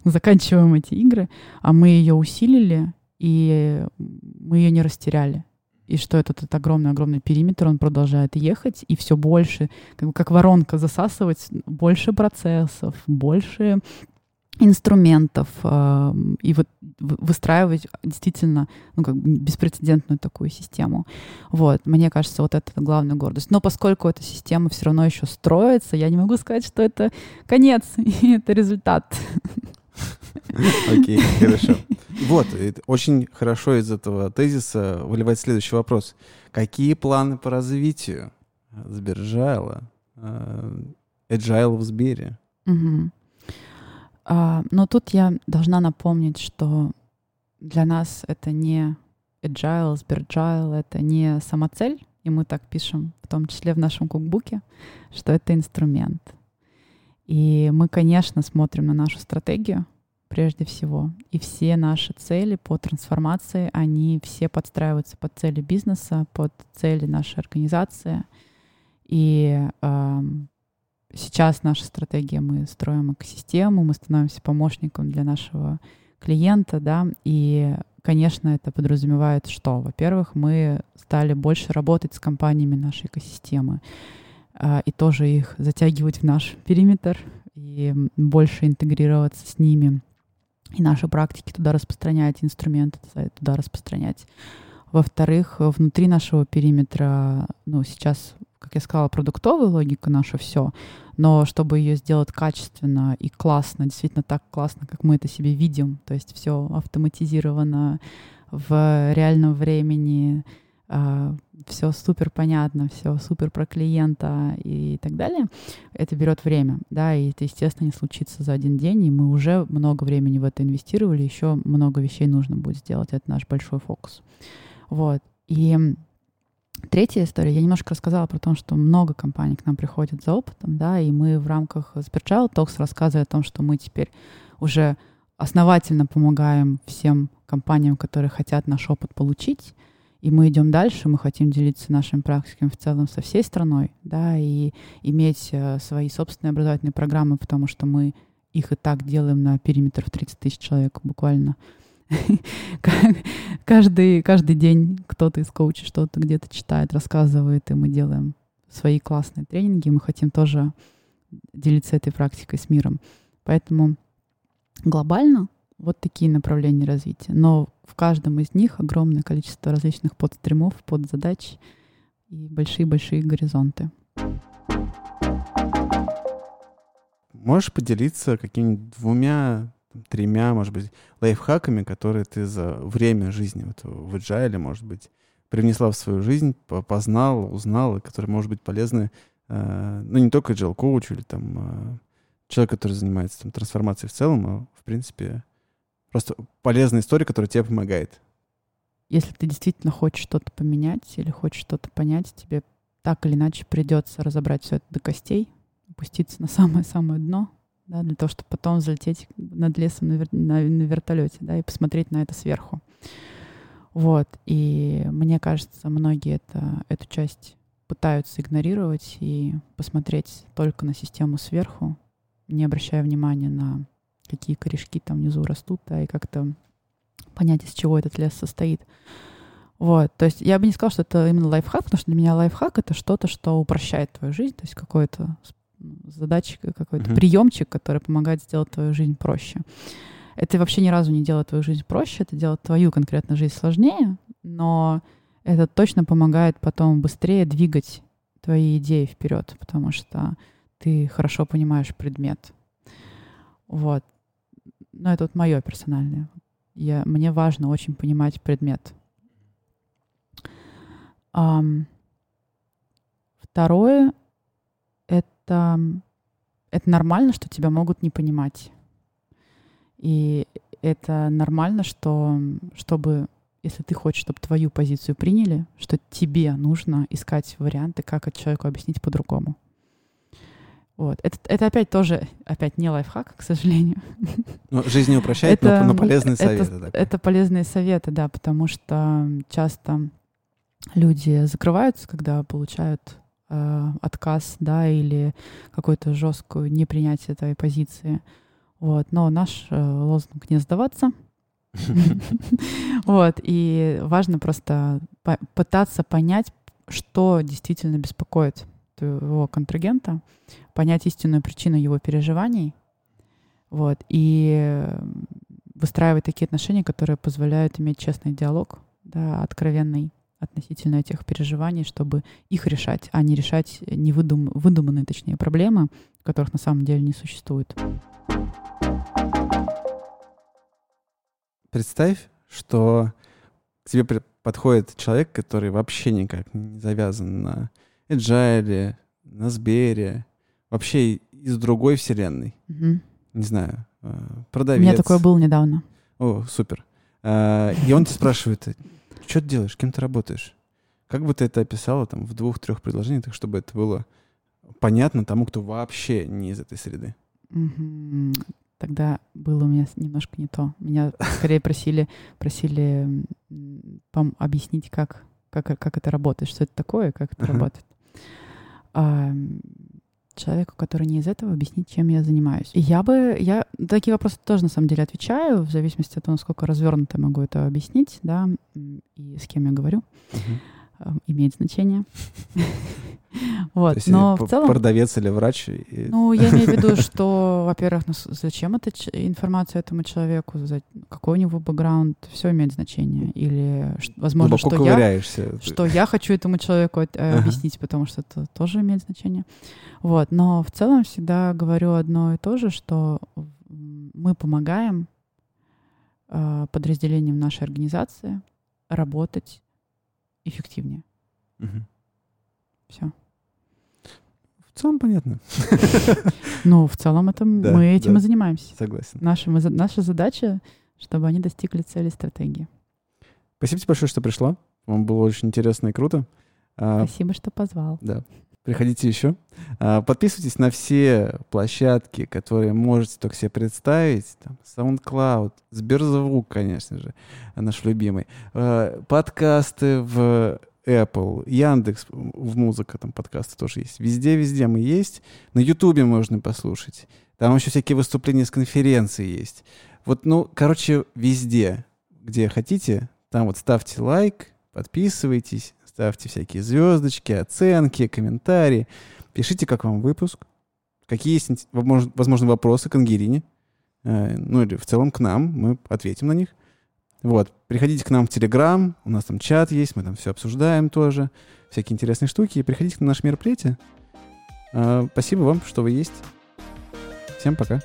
Speaker 2: заканчиваем эти игры, а мы ее усилили, и мы ее не растеряли и что этот, этот огромный-огромный периметр, он продолжает ехать, и все больше, как, как воронка засасывать, больше процессов, больше инструментов э, и вот выстраивать действительно ну, как беспрецедентную такую систему. Вот, мне кажется, вот это главная гордость. Но поскольку эта система все равно еще строится, я не могу сказать, что это конец, и это результат.
Speaker 1: Окей, хорошо. Вот, очень хорошо из этого тезиса выливает следующий вопрос. Какие планы по развитию Сбержайла, Agile в Сбере?
Speaker 2: А, но тут я должна напомнить, что для нас это не Agile, Сберджайл, это не самоцель, и мы так пишем, в том числе в нашем кукбуке, что это инструмент. И мы, конечно, смотрим на нашу стратегию, прежде всего. И все наши цели по трансформации, они все подстраиваются под цели бизнеса, под цели нашей организации. И э, сейчас наша стратегия, мы строим экосистему, мы становимся помощником для нашего клиента, да, и, конечно, это подразумевает, что, во-первых, мы стали больше работать с компаниями нашей экосистемы. а, и тоже их затягивать в наш периметр и больше интегрироваться с ними, и наши практики туда распространять, инструменты туда распространять. Во-вторых, внутри нашего периметра, ну, сейчас, как я сказала, продуктовая логика наша все, но чтобы ее сделать качественно и классно, действительно так классно, как мы это себе видим, то есть все автоматизировано в реальном времени, все супер понятно, все супер про клиента и так далее, это берет время, да, и это, естественно, не случится за один день, и мы уже много времени в это инвестировали, еще много вещей нужно будет сделать, это наш большой фокус. Вот. И третья история, я немножко рассказала про то, что много компаний к нам приходят за опытом, да, и мы в рамках Spiritual Talks рассказывали о том, что мы теперь уже основательно помогаем всем компаниям, которые хотят наш опыт получить, и мы идем дальше, мы хотим делиться нашими практиками в целом со всей страной, да, и иметь э, свои собственные образовательные программы, потому что мы их и так делаем на периметр в 30 тысяч человек буквально. каждый, каждый день кто-то из коучей что-то где-то читает, рассказывает, и мы делаем свои классные тренинги. Мы хотим тоже делиться этой практикой с миром. Поэтому глобально вот такие направления развития. Но в каждом из них огромное количество различных подстримов, подзадач и большие-большие горизонты.
Speaker 1: Можешь поделиться какими-нибудь двумя, тремя, может быть, лайфхаками, которые ты за время жизни вот в agile, может быть, привнесла в свою жизнь, познал, узнал, и которые, может быть, полезны, э, ну, не только agile коучу или там э, человек, который занимается там, трансформацией в целом, а, в принципе, Просто полезная история, которая тебе помогает.
Speaker 2: Если ты действительно хочешь что-то поменять или хочешь что-то понять, тебе так или иначе придется разобрать все это до костей, опуститься на самое-самое дно, да, для того, чтобы потом залететь над лесом на, вер... на, на вертолете, да, и посмотреть на это сверху. Вот. И мне кажется, многие это, эту часть пытаются игнорировать и посмотреть только на систему сверху, не обращая внимания на какие корешки там внизу растут, да, и как-то понять, из чего этот лес состоит. Вот, то есть я бы не сказала, что это именно лайфхак, потому что для меня лайфхак — это что-то, что упрощает твою жизнь, то есть какой-то задачка, какой-то mm-hmm. приемчик, который помогает сделать твою жизнь проще. Это вообще ни разу не делает твою жизнь проще, это делает твою конкретно жизнь сложнее, но это точно помогает потом быстрее двигать твои идеи вперед, потому что ты хорошо понимаешь предмет. Вот ну, это вот мое персональное. Я, мне важно очень понимать предмет. Um, второе — это, это нормально, что тебя могут не понимать. И это нормально, что чтобы, если ты хочешь, чтобы твою позицию приняли, что тебе нужно искать варианты, как это человеку объяснить по-другому. Вот. Это, это опять тоже, опять не лайфхак, к сожалению.
Speaker 1: Ну, жизнь не упрощает, это, но, но полезные советы.
Speaker 2: Это, это полезные советы, да, потому что часто люди закрываются, когда получают э, отказ, да, или какое-то жесткое непринятие твоей позиции. Вот. Но наш э, лозунг «не сдаваться», вот, и важно просто пытаться понять, что действительно беспокоит твоего контрагента, понять истинную причину его переживаний, вот, и выстраивать такие отношения, которые позволяют иметь честный диалог, да, откровенный относительно этих переживаний, чтобы их решать, а не решать невыдум... выдуманные, точнее, проблемы, которых на самом деле не существует.
Speaker 1: Представь, что к тебе подходит человек, который вообще никак не завязан на Agile, на Сбере, вообще из другой вселенной. Угу. Не знаю, э, продавец.
Speaker 2: У меня такое было недавно.
Speaker 1: О, супер. Э, и он тебя спрашивает, что ты делаешь, кем ты работаешь? Как бы ты это описала там в двух-трех предложениях, так чтобы это было понятно тому, кто вообще не из этой среды?
Speaker 2: Тогда было у меня немножко не то. Меня скорее просили, просили объяснить, как, как, как это работает, что это такое, как это работает а, человеку, который не из этого, объяснить, чем я занимаюсь. И я бы, я такие вопросы тоже на самом деле отвечаю, в зависимости от того, насколько развернуто могу это объяснить, да, и с кем я говорю. Uh-huh. Э, имеет значение.
Speaker 1: Вот, но в целом... Продавец или врач?
Speaker 2: Ну, я имею в виду, что, во-первых, ну, зачем эта информация этому человеку, какой у него бэкграунд, все имеет значение. Или, возможно, что я, что я хочу этому человеку э, объяснить, потому что это тоже имеет значение. Вот, но в целом всегда говорю одно и то же, что мы помогаем э, подразделениям нашей организации работать эффективнее. Угу. Все.
Speaker 1: В целом понятно.
Speaker 2: Ну, в целом это да, мы этим да, и занимаемся.
Speaker 1: Согласен.
Speaker 2: Наша, мы, наша задача, чтобы они достигли цели стратегии.
Speaker 1: Спасибо тебе большое, что пришла. Вам было очень интересно и круто.
Speaker 2: А, Спасибо, что позвал.
Speaker 1: Да. Приходите еще. А, подписывайтесь на все площадки, которые можете только себе представить. Там, SoundCloud, Сберзвук, конечно же, наш любимый. А, подкасты в Apple, Яндекс, в музыка там подкасты тоже есть. Везде-везде мы есть. На Ютубе можно послушать. Там еще всякие выступления с конференции есть. Вот, ну, короче, везде, где хотите, там вот ставьте лайк, подписывайтесь, ставьте всякие звездочки, оценки, комментарии. Пишите, как вам выпуск, какие есть, возможно, вопросы к Ангерине, э, ну или в целом к нам, мы ответим на них. Вот, приходите к нам в Телеграм, у нас там чат есть, мы там все обсуждаем тоже, всякие интересные штуки. Приходите на наше мероприятие. А, спасибо вам, что вы есть. Всем пока.